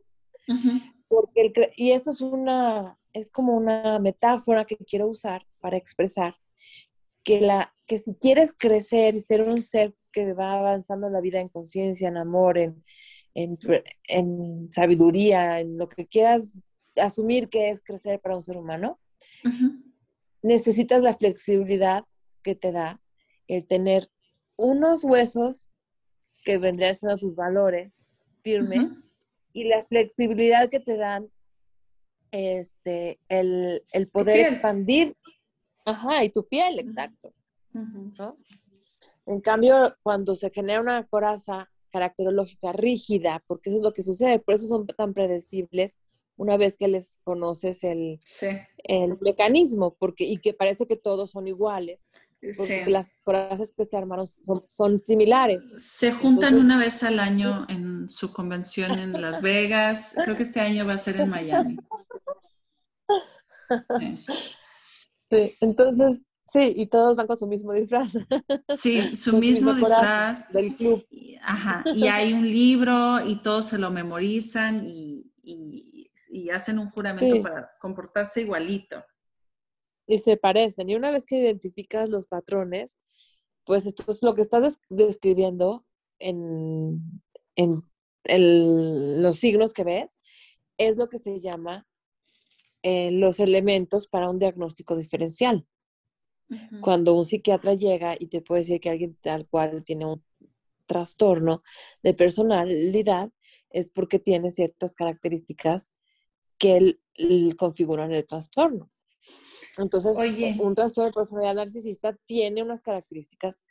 Porque el, y esto es una, es como una metáfora que quiero usar para expresar que, la, que si quieres crecer y ser un ser que va avanzando en la vida en conciencia, en amor, en, en, sabiduría, en lo que quieras asumir que es crecer para un ser humano, necesitas la flexibilidad que te da el tener unos huesos que vendrían siendo tus valores firmes y la flexibilidad que te dan este, el, poder expandir. Ajá, y tu piel, exacto. En cambio, cuando se genera una coraza caracterológica rígida, porque eso es lo que sucede, por eso son tan predecibles una vez que les conoces el, el mecanismo, porque, y que parece que todos son iguales. Porque las corazas que se armaron son, similares. Se juntan una vez al año en su convención en Las Vegas. Creo que este año va a ser en Miami. Sí. entonces, sí, y todos van con su mismo disfraz. Sí, su mismo disfraz. Del club. Ajá, y hay un libro y todos se lo memorizan y, hacen un juramento para comportarse igualito. Y se parecen. Y una vez que identificas los patrones, pues esto es lo que estás describiendo en, en los signos que ves, es lo que se llama eh, los elementos para un diagnóstico diferencial. Cuando un psiquiatra llega y te puede decir que alguien tal cual tiene un trastorno de personalidad, es porque tiene ciertas características que configuran el trastorno. Entonces, un trastorno de personalidad narcisista tiene unas características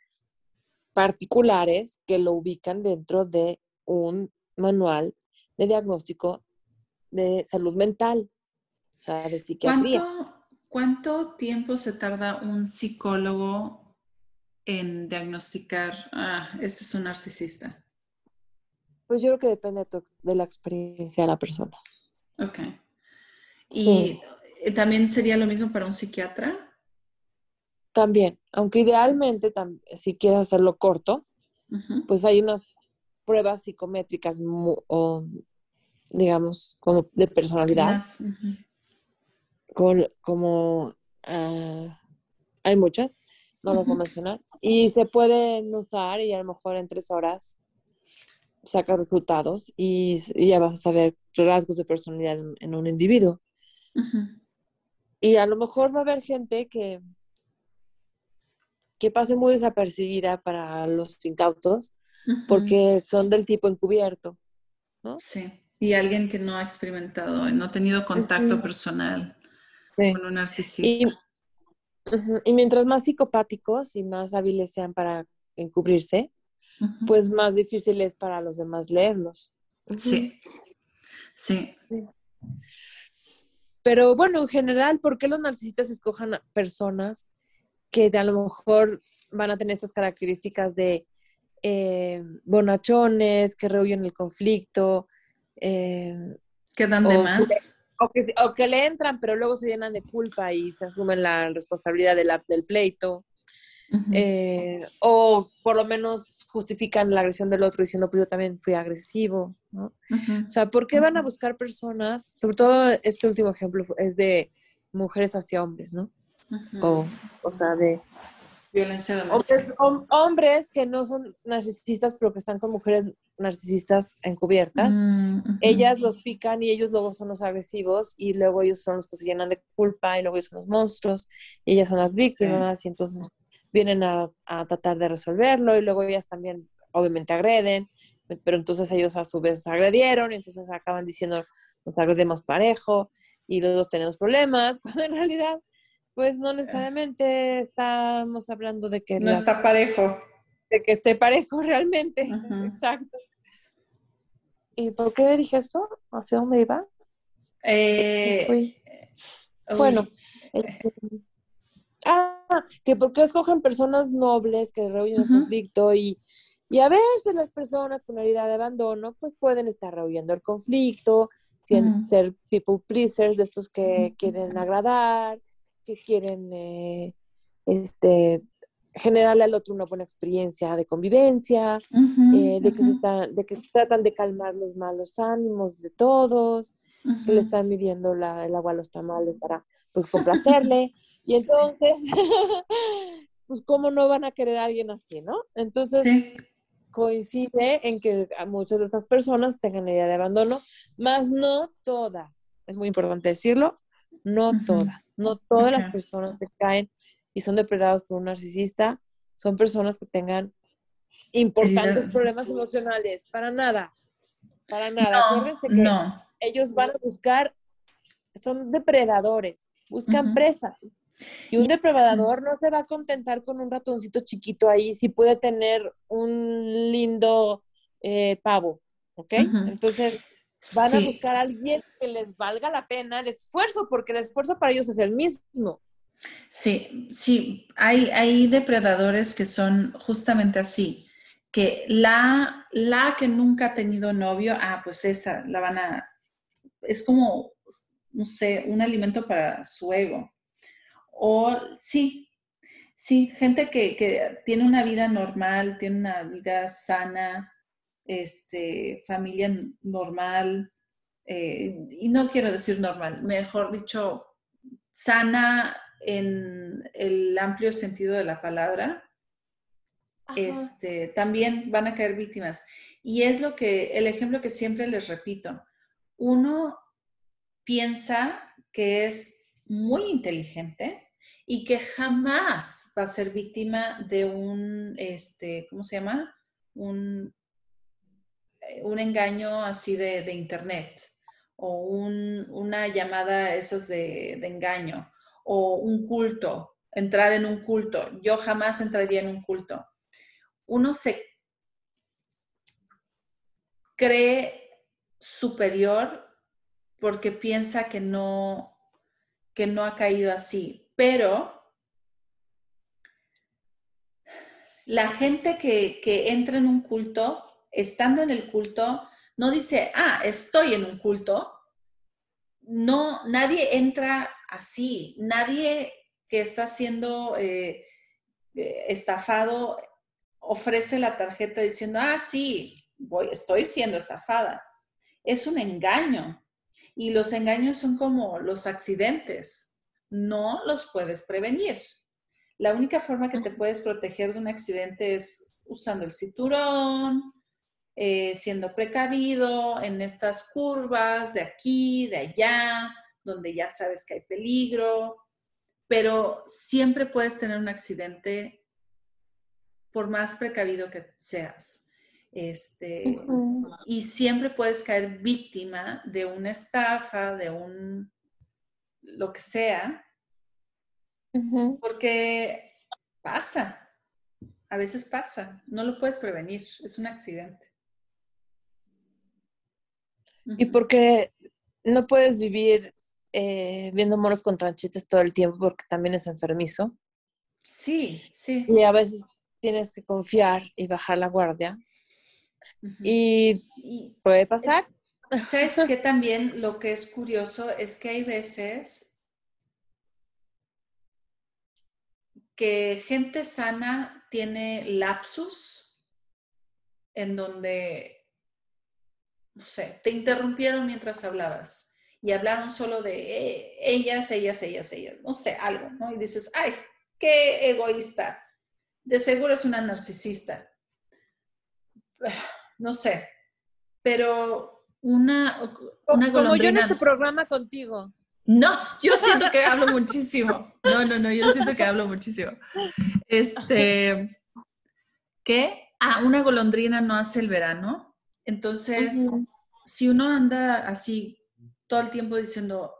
particulares que lo ubican dentro de un manual de diagnóstico de salud mental. ¿Cuánto, tiempo se tarda un psicólogo en diagnosticar, ah, este es un narcisista? Pues yo creo que depende de, la experiencia de la persona. Ok. ¿Y también sería lo mismo para un psiquiatra? También, aunque idealmente, si quieres hacerlo corto, pues hay unas pruebas psicométricas o, digamos, como de personalidad. Como ah, hay muchas, no lo puedo mencionar, y se pueden usar y a lo mejor en tres horas saca resultados y, ya vas a saber rasgos de personalidad en, un individuo. Y a lo mejor va a haber gente que, que pase muy desapercibida para los incautos porque son del tipo encubierto, ¿no? Sí, y alguien que no ha experimentado, no ha tenido contacto personal con un narcisista. Y, mientras más psicopáticos y más hábiles sean para encubrirse, pues más difícil es para los demás leerlos. Sí. Sí. Pero bueno, en general, ¿por qué los narcisistas escojan personas que a lo mejor van a tener estas características de eh, bonachones, que rehuyen el conflicto? Eh, que dan de más. O que, le entran, pero luego se llenan de culpa y se asumen la responsabilidad de la, del pleito. Eh, o por lo menos justifican la agresión del otro diciendo, pues yo también fui agresivo, ¿no? O sea, ¿por qué van a buscar personas? Sobre todo este último ejemplo es de mujeres hacia hombres, ¿no? o, o sea, de Violencia doméstica. Hombres, que no son narcisistas, pero que están con mujeres narcisistas encubiertas. Mm, Ellas los pican y ellos luego son los agresivos y luego ellos son los que se llenan de culpa y luego ellos son los monstruos y ellas son las víctimas y entonces vienen a, tratar de resolverlo y luego ellas también obviamente agreden, pero entonces ellos a su vez agredieron y entonces acaban diciendo nos agredemos parejo y los dos tenemos problemas, <laughs> cuando en realidad pues no necesariamente estamos hablando de que... No está parejo. De que esté parejo <laughs> realmente. Exacto. ¿Y por qué dije esto? ¿Hacia dónde iba? Eh, Bueno, este, ah, que porque escogen personas nobles que rehuyen el conflicto y, y a veces las personas con herida de abandono pues pueden estar rehuyendo el conflicto, sin ser people pleasers, de estos que quieren agradar, que quieren eh, este, generarle al otro una buena experiencia de convivencia, eh, de, que se están, de que tratan de calmar los malos ánimos de todos, que le están midiendo la, el agua a los tamales para pues complacerle. Y entonces, <laughs> pues cómo no van a querer a alguien así, ¿no? Entonces, coincide en que muchas de esas personas tengan idea de abandono, más no todas. Es muy importante decirlo, no todas, no todas las personas que caen y son depredados por un narcisista son personas que tengan importantes problemas emocionales, para nada, para nada. Acuérdense que ellos van a buscar, son depredadores, buscan presas. Y un depredador no se va a contentar con un ratoncito chiquito ahí, si puede tener un lindo eh, pavo, ¿ok? Entonces, van a buscar a alguien que les valga la pena el esfuerzo, porque el esfuerzo para ellos es el mismo. Sí, sí, hay, hay depredadores que son justamente así, que la, la que nunca ha tenido novio, ah, pues esa, la van a, es como, no sé, un alimento para su ego. O sí, sí, gente que, que tiene una vida normal, tiene una vida sana, este, familia normal, eh, y no quiero decir normal, mejor dicho, sana en el amplio sentido de la palabra, este, también van a caer víctimas. Y es lo que, el ejemplo que siempre les repito, uno piensa que es muy inteligente y que jamás va a ser víctima de un, este, ¿cómo se llama? Un, eh, un engaño así de, internet o una llamada de, de engaño o un culto, entrar en un culto. Yo jamás entraría en un culto. Uno se cree superior porque piensa que no, que no ha caído así, pero la gente que, que entra en un culto, estando en el culto, no dice, ah, estoy en un culto. No, nadie entra así. Nadie que está siendo eh, eh, estafado ofrece la tarjeta diciendo, ah, sí, voy, estoy siendo estafada. Es un engaño. Y los engaños son como los accidentes. No los puedes prevenir. La única forma que te puedes proteger de un accidente es usando el cinturón, eh, siendo precavido en estas curvas de aquí, de allá, donde ya sabes que hay peligro, pero siempre puedes tener un accidente por más precavido que seas. Este, Y siempre puedes caer víctima de una estafa, de un lo que sea, porque pasa, a veces pasa, no lo puedes prevenir, es un accidente. Y porque no puedes vivir eh, viendo moros con tranchites todo el tiempo porque también es enfermizo. Sí, sí. Y a veces tienes que confiar y bajar la guardia. y, puede pasar. ¿Sabes que también lo que es curioso es que hay veces que gente sana tiene lapsus en donde, no sé, te interrumpieron mientras hablabas y hablaron solo de eh, ellas, ellas, ellas, ellas, no sé, algo, ¿no? Y dices, ay, qué egoísta. De seguro es una narcisista. <sighs> No sé, pero una, una Como yo en este programa contigo. No, yo siento que hablo muchísimo. No, no, no, yo siento que hablo muchísimo. Este, ¿qué? Ah, una golondrina no hace el verano. Entonces, si uno anda así todo el tiempo diciendo,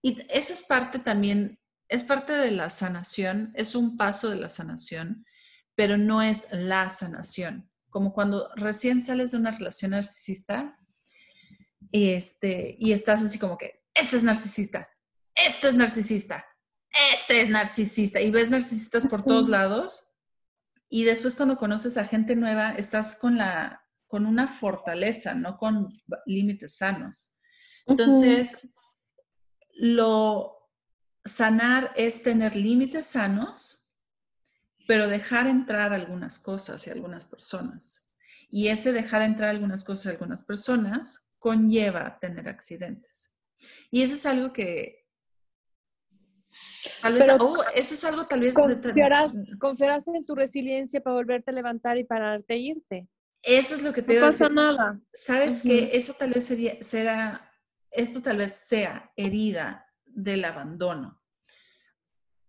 y eso es parte también, es parte de la sanación, es un paso de la sanación, pero no es la sanación. Como cuando recién sales de una relación narcisista este, y estás así como que, este es narcisista, esto es narcisista, este es narcisista, y ves narcisistas por todos lados, y después cuando conoces a gente nueva, estás con, la, con una fortaleza, no con límites sanos. Entonces, lo sanar es tener límites sanos, pero dejar entrar algunas cosas y algunas personas. Y ese dejar entrar algunas cosas y algunas personas conlleva tener accidentes. Y eso es algo que Tal vez, oh, eso es algo tal vez... Confiarás, en tu resiliencia para volverte a levantar y para irte. Eso es lo que te No pasa nada. Sabes que eso tal vez sería, será, esto tal vez sea herida del abandono.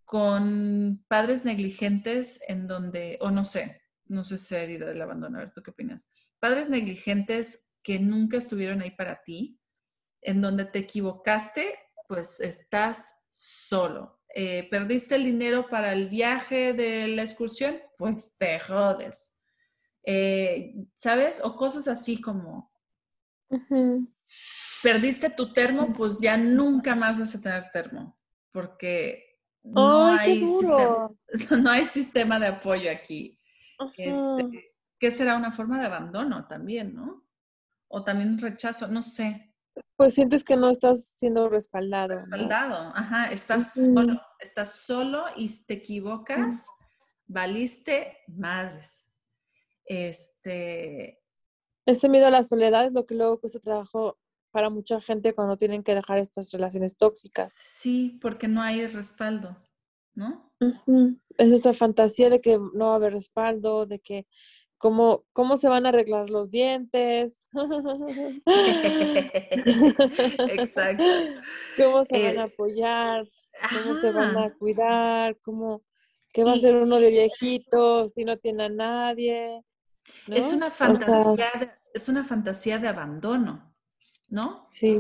Con padres negligentes en donde, o no sé, no sé si sea herida del abandono, a ver, ¿tú qué opinas? Padres negligentes que nunca estuvieron ahí para ti, en donde te equivocaste, pues estás solo. Eh, ¿Perdiste el dinero para el viaje de la excursión? Pues te jodes. Eh, ¿Sabes? O cosas así como, perdiste tu termo, pues ya nunca más vas a tener termo, porque no, hay, sistema, <laughs> no hay sistema de apoyo aquí. Este, ¿Qué será una forma de abandono también, no? O también rechazo, no sé. Pues sientes que no estás siendo respaldado. Respaldado, ajá, estás solo, estás solo y te equivocas, valiste madres. Este. Ese miedo a la soledad es lo que luego cuesta trabajo para mucha gente cuando tienen que dejar estas relaciones tóxicas. Sí, porque no hay respaldo, ¿no? Es esa fantasía de que no va a haber respaldo, de que cómo, cómo se van a arreglar los dientes. <laughs> Exacto. <laughs> ¿Cómo se van a eh, apoyar? ¿Cómo se van a cuidar? ¿Cómo, ¿Qué va a ser uno de viejito si no tiene a nadie? Es una fantasía, de, es una fantasía de abandono, ¿no? Sí.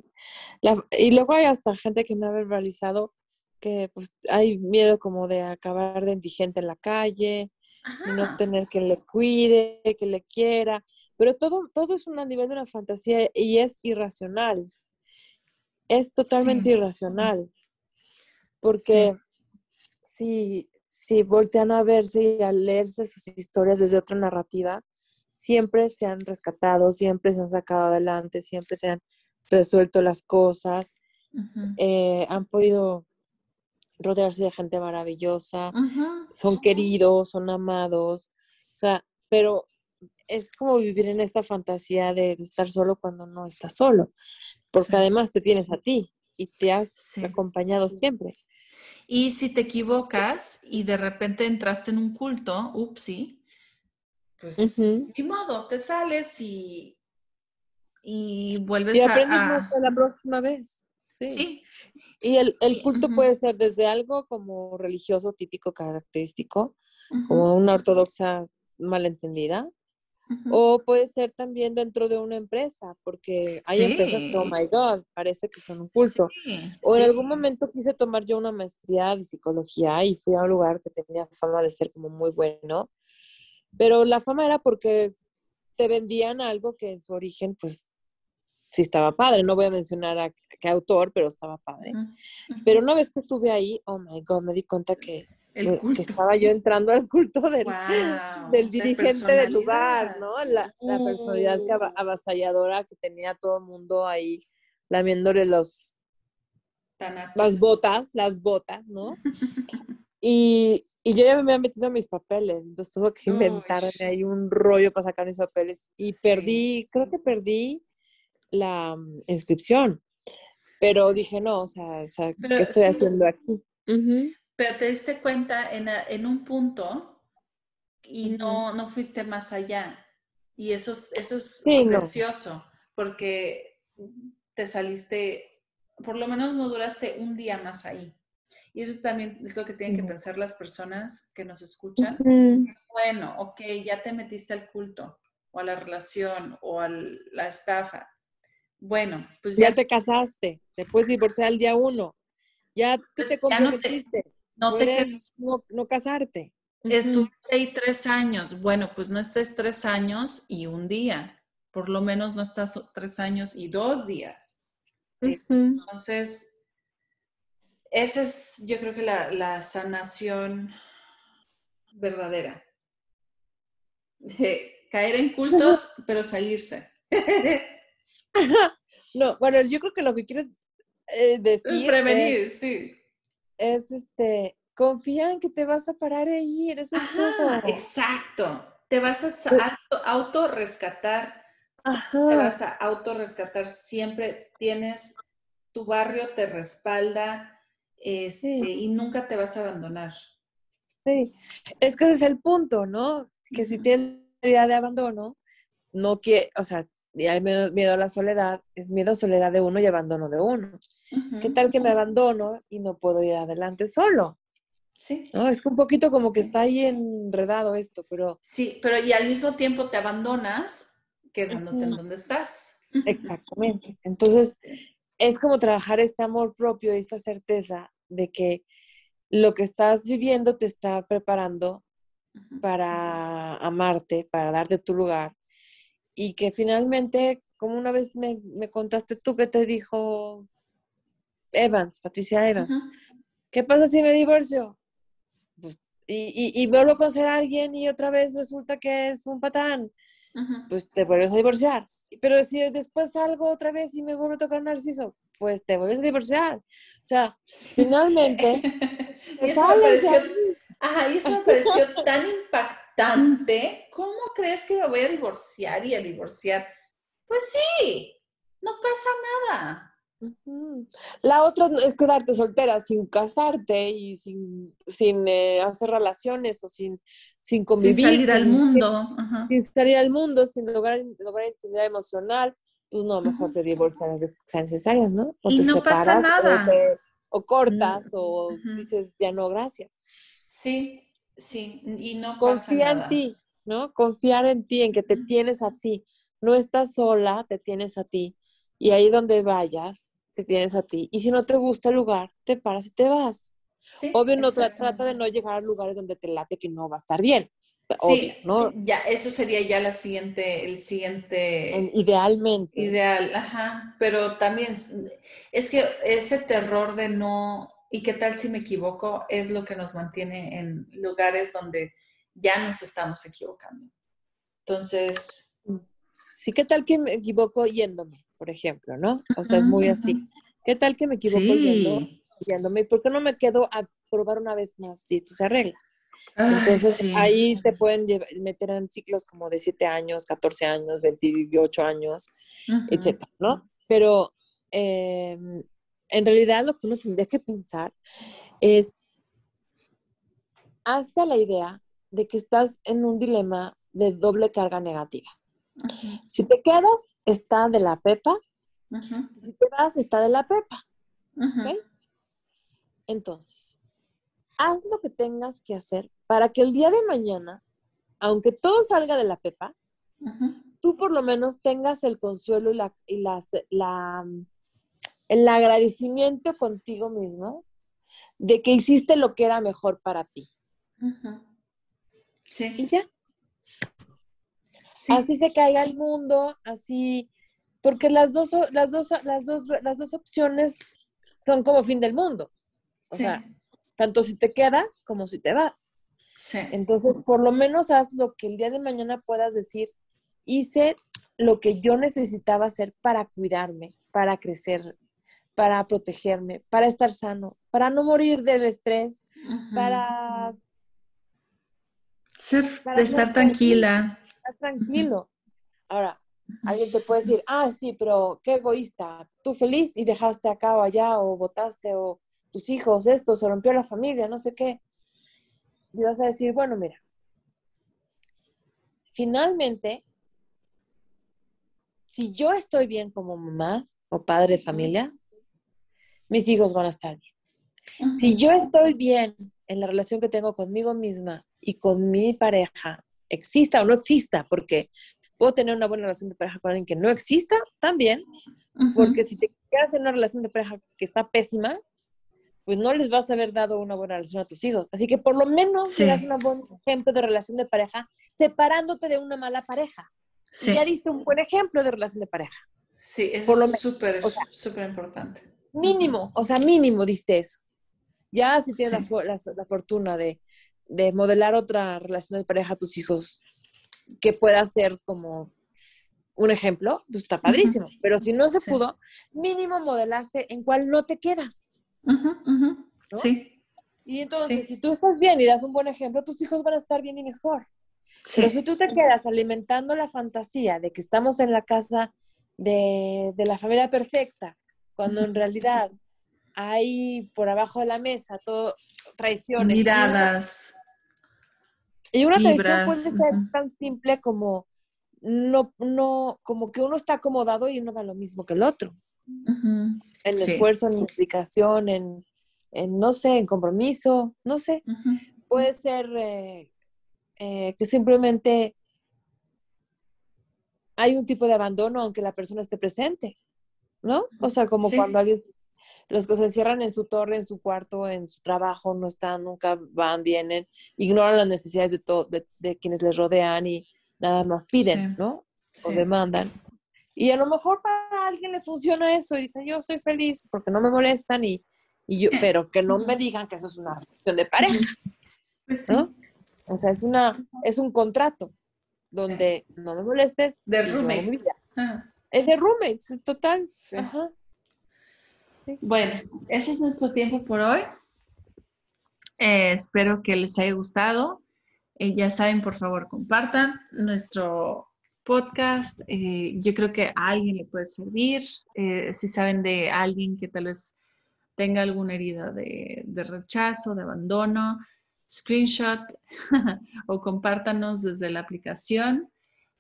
y luego hay hasta gente que me ha verbalizado que pues hay miedo como de acabar de indigente en la calle, y no tener que le cuide, que le quiera, pero todo, todo es un nivel de una fantasía y es irracional. Es totalmente irracional. Porque si, si voltean a verse y a leerse sus historias desde otra narrativa, siempre se han rescatado, siempre se han sacado adelante, siempre se han resuelto las cosas, eh, han podido rodearse de gente maravillosa, son queridos, son amados, o sea, pero es como vivir en esta fantasía de, estar solo cuando no estás solo, porque además te tienes a ti y te has acompañado siempre. Y si te equivocas y de repente entraste en un culto, upsi, pues ni modo, te sales y, y vuelves y aprendes a, la próxima vez. Sí. Y el, culto puede ser desde algo como religioso típico característico, como una ortodoxa malentendida, o puede ser también dentro de una empresa, porque hay empresas que, oh my God, parece que son un culto. o en algún momento quise tomar yo una maestría de psicología y fui a un lugar que tenía fama de ser como muy bueno, pero la fama era porque te vendían algo que en su origen pues sí estaba padre. No voy a mencionar a qué autor, pero estaba padre. Pero una vez que estuve ahí, oh my God, me di cuenta que, que estaba yo entrando al culto del, del dirigente del lugar, ¿no? La, la personalidad uh. avasalladora que tenía todo el mundo ahí lamiéndole los las botas, las botas, ¿no? <laughs> y, y yo ya me había metido mis papeles, entonces tuve que inventarme ahí un rollo para sacar mis papeles y perdí, creo que perdí la mm, inscripción. Pero dije, no, o sea, ¿qué estoy haciendo aquí? Pero te diste cuenta en, en un punto y no, no fuiste más allá. Y eso, eso es precioso, porque te saliste, por lo menos no duraste un día más ahí. Y eso también es lo que tienen que pensar las personas que nos escuchan. Bueno, ok, ya te metiste al culto o a la relación o a la estafa, bueno, pues ya, te casaste, te puedes divorciar el día uno, ya tú pues te comprometiste, no te, no, casarte. Estuviste ahí tres años, bueno, pues no estés tres años y un día, por lo menos no estás tres años y dos días. Entonces, esa es, yo creo que la, la sanación verdadera. De caer en cultos, pero salirse. <laughs> <laughs> no, bueno, yo creo que lo que quieres eh, decir. Prevenir, sí. Es este, confía en que te vas a parar ahí, eso es todo. Exacto. Te vas a auto rescatar. Te vas a auto rescatar siempre. Tienes, tu barrio te respalda este, y nunca te vas a abandonar. Sí, es que ese es el punto, ¿no? Que si tienes idea de abandono, no quiere, o sea, y hay miedo, a la soledad, es miedo a soledad de uno y abandono de uno. ¿Qué tal que me abandono y no puedo ir adelante solo? Sí. ¿No? Es un poquito como que está ahí enredado esto, pero... Sí, pero y al mismo tiempo te abandonas quedándote en donde estás. <laughs> Exactamente. Entonces, es como trabajar este amor propio y esta certeza de que lo que estás viviendo te está preparando para amarte, para darte tu lugar. Y que finalmente, como una vez me, contaste tú que te dijo Evans, Patricia Evans, ¿qué pasa si me divorcio? Pues, y, y, vuelvo a conocer a alguien y otra vez resulta que es un patán, pues te vuelves a divorciar. Pero si después salgo otra vez y me vuelve a tocar un narciso, pues te vuelves a divorciar. O sea, finalmente... <laughs> y eso me pareció, ajá, y eso me pareció tan impactante. <laughs> ¿Cómo crees que me voy a divorciar y a divorciar? Pues sí, no pasa nada. La otra es quedarte soltera sin casarte y sin, sin eh, hacer relaciones o sin, sin convivir. Sin salir al mundo. Sin, salir al mundo, sin lograr, lograr intimidad emocional pues no, mejor te divorcias que sean necesarias, ¿no? O y no pasa nada. O, cortas o dices, ya no, gracias. Sí, sí, y no Confía pasa nada. en ti, ¿no? Confiar en ti, en que te tienes a ti. No estás sola, te tienes a ti. Y ahí donde vayas, te tienes a ti. Y si no te gusta el lugar, te paras y te vas. Sí, Obvio, no trata de no llegar a lugares donde te late que no va a estar bien sí, ¿no? ya, eso sería ya la siguiente, el siguiente... Idealmente. Ideal, ajá, pero también es que ese terror de no, y qué tal si me equivoco, es lo que nos mantiene en lugares donde ya nos estamos equivocando. Entonces... Sí, qué tal que me equivoco yéndome, por ejemplo, ¿no? O sea, es muy así. ¿Qué tal que me equivoco yéndome? ¿Por qué no me quedo a probar una vez más si esto se arregla? Entonces ahí te pueden meter en ciclos como de 7 años, 14 años, 28 años, etcétera, ¿no? Pero em, en realidad lo que uno tendría que pensar es, hasta la idea de que estás en un dilema de doble carga negativa. Si te quedas, está de la pepa. Si te vas, está de la pepa. Entonces, haz lo que tengas que hacer para que el día de mañana, aunque todo salga de la pepa, tú por lo menos tengas el consuelo y, la, y las, la, el agradecimiento contigo mismo de que hiciste lo que era mejor para ti. Sí. Y ya. Así se caiga el mundo, así, porque las dos, las dos, las dos, las dos opciones son como fin del mundo. O sea, tanto si te quedas como si te vas. Sí. Entonces, por lo menos haz lo que el día de mañana puedas decir, hice lo que yo necesitaba hacer para cuidarme, para crecer, para protegerme, para estar sano, para no morir del estrés, para... Ser, estar tranquila. Estar tranquilo. Ahora, alguien te puede decir, ah, sí, pero qué egoísta, tú feliz y dejaste acá o allá o votaste o tus hijos, esto, se rompió la familia, no sé qué. Y vas a decir, bueno, mira, finalmente, si yo estoy bien como mamá o padre de familia, mis hijos van a estar bien. Si yo estoy bien en la relación que tengo conmigo misma y con mi pareja, exista o no exista, porque puedo tener una buena relación de pareja con alguien que no exista también, porque si te quedas en una relación de pareja que está pésima, pues no les vas a haber dado una buena relación a tus hijos. Así que por lo menos sí. das un buen ejemplo de relación de pareja separándote de una mala pareja. Sí. ya diste un buen ejemplo de relación de pareja. Sí, eso es súper, súper importante. Mínimo, o sea, mínimo diste eso. Ya si tienes la, fortuna de, modelar otra relación de pareja a tus hijos que pueda ser como un ejemplo, pues está padrísimo. Pero si no se pudo, mínimo modelaste en cuál no te quedas. Sí. Y entonces, si tú estás bien y das un buen ejemplo, tus hijos van a estar bien y mejor. Pero si tú te quedas alimentando la fantasía de que estamos en la casa de, la familia perfecta, cuando en realidad hay por abajo de la mesa todo traiciones. Miradas. Y una, traición puede ser tan simple como no, no, como que uno está acomodado y uno da lo mismo que el otro. En esfuerzo, en implicación, en, no sé, en compromiso, no sé. Puede ser eh, eh, que simplemente hay un tipo de abandono aunque la persona esté presente, ¿no? O sea, como cuando alguien, los que se encierran en su torre, en su cuarto, en su trabajo, no están, nunca van, vienen, ignoran las necesidades de, todo, de, quienes les rodean y nada más piden, ¿no? O demandan. Y a lo mejor para alguien le funciona eso y dice, yo estoy feliz porque no me molestan y, y yo, pero que no me digan que eso es una cuestión de pareja. <laughs> Pues ¿no? O sea, es una, es un contrato donde no me molestes. De roommates. Es de roommates, total. Bueno, ese es nuestro tiempo por hoy. Eh, espero que les haya gustado. Eh, ya saben, por favor, compartan nuestro podcast. Eh, yo creo que a alguien le puede servir. si saben de alguien que tal vez tenga alguna herida de, de rechazo, de abandono, screenshot <laughs> o compártanos desde la aplicación.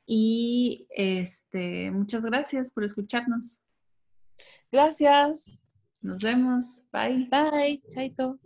Y este, muchas gracias por escucharnos. Gracias. Nos vemos. Bye. Bye. Chaito.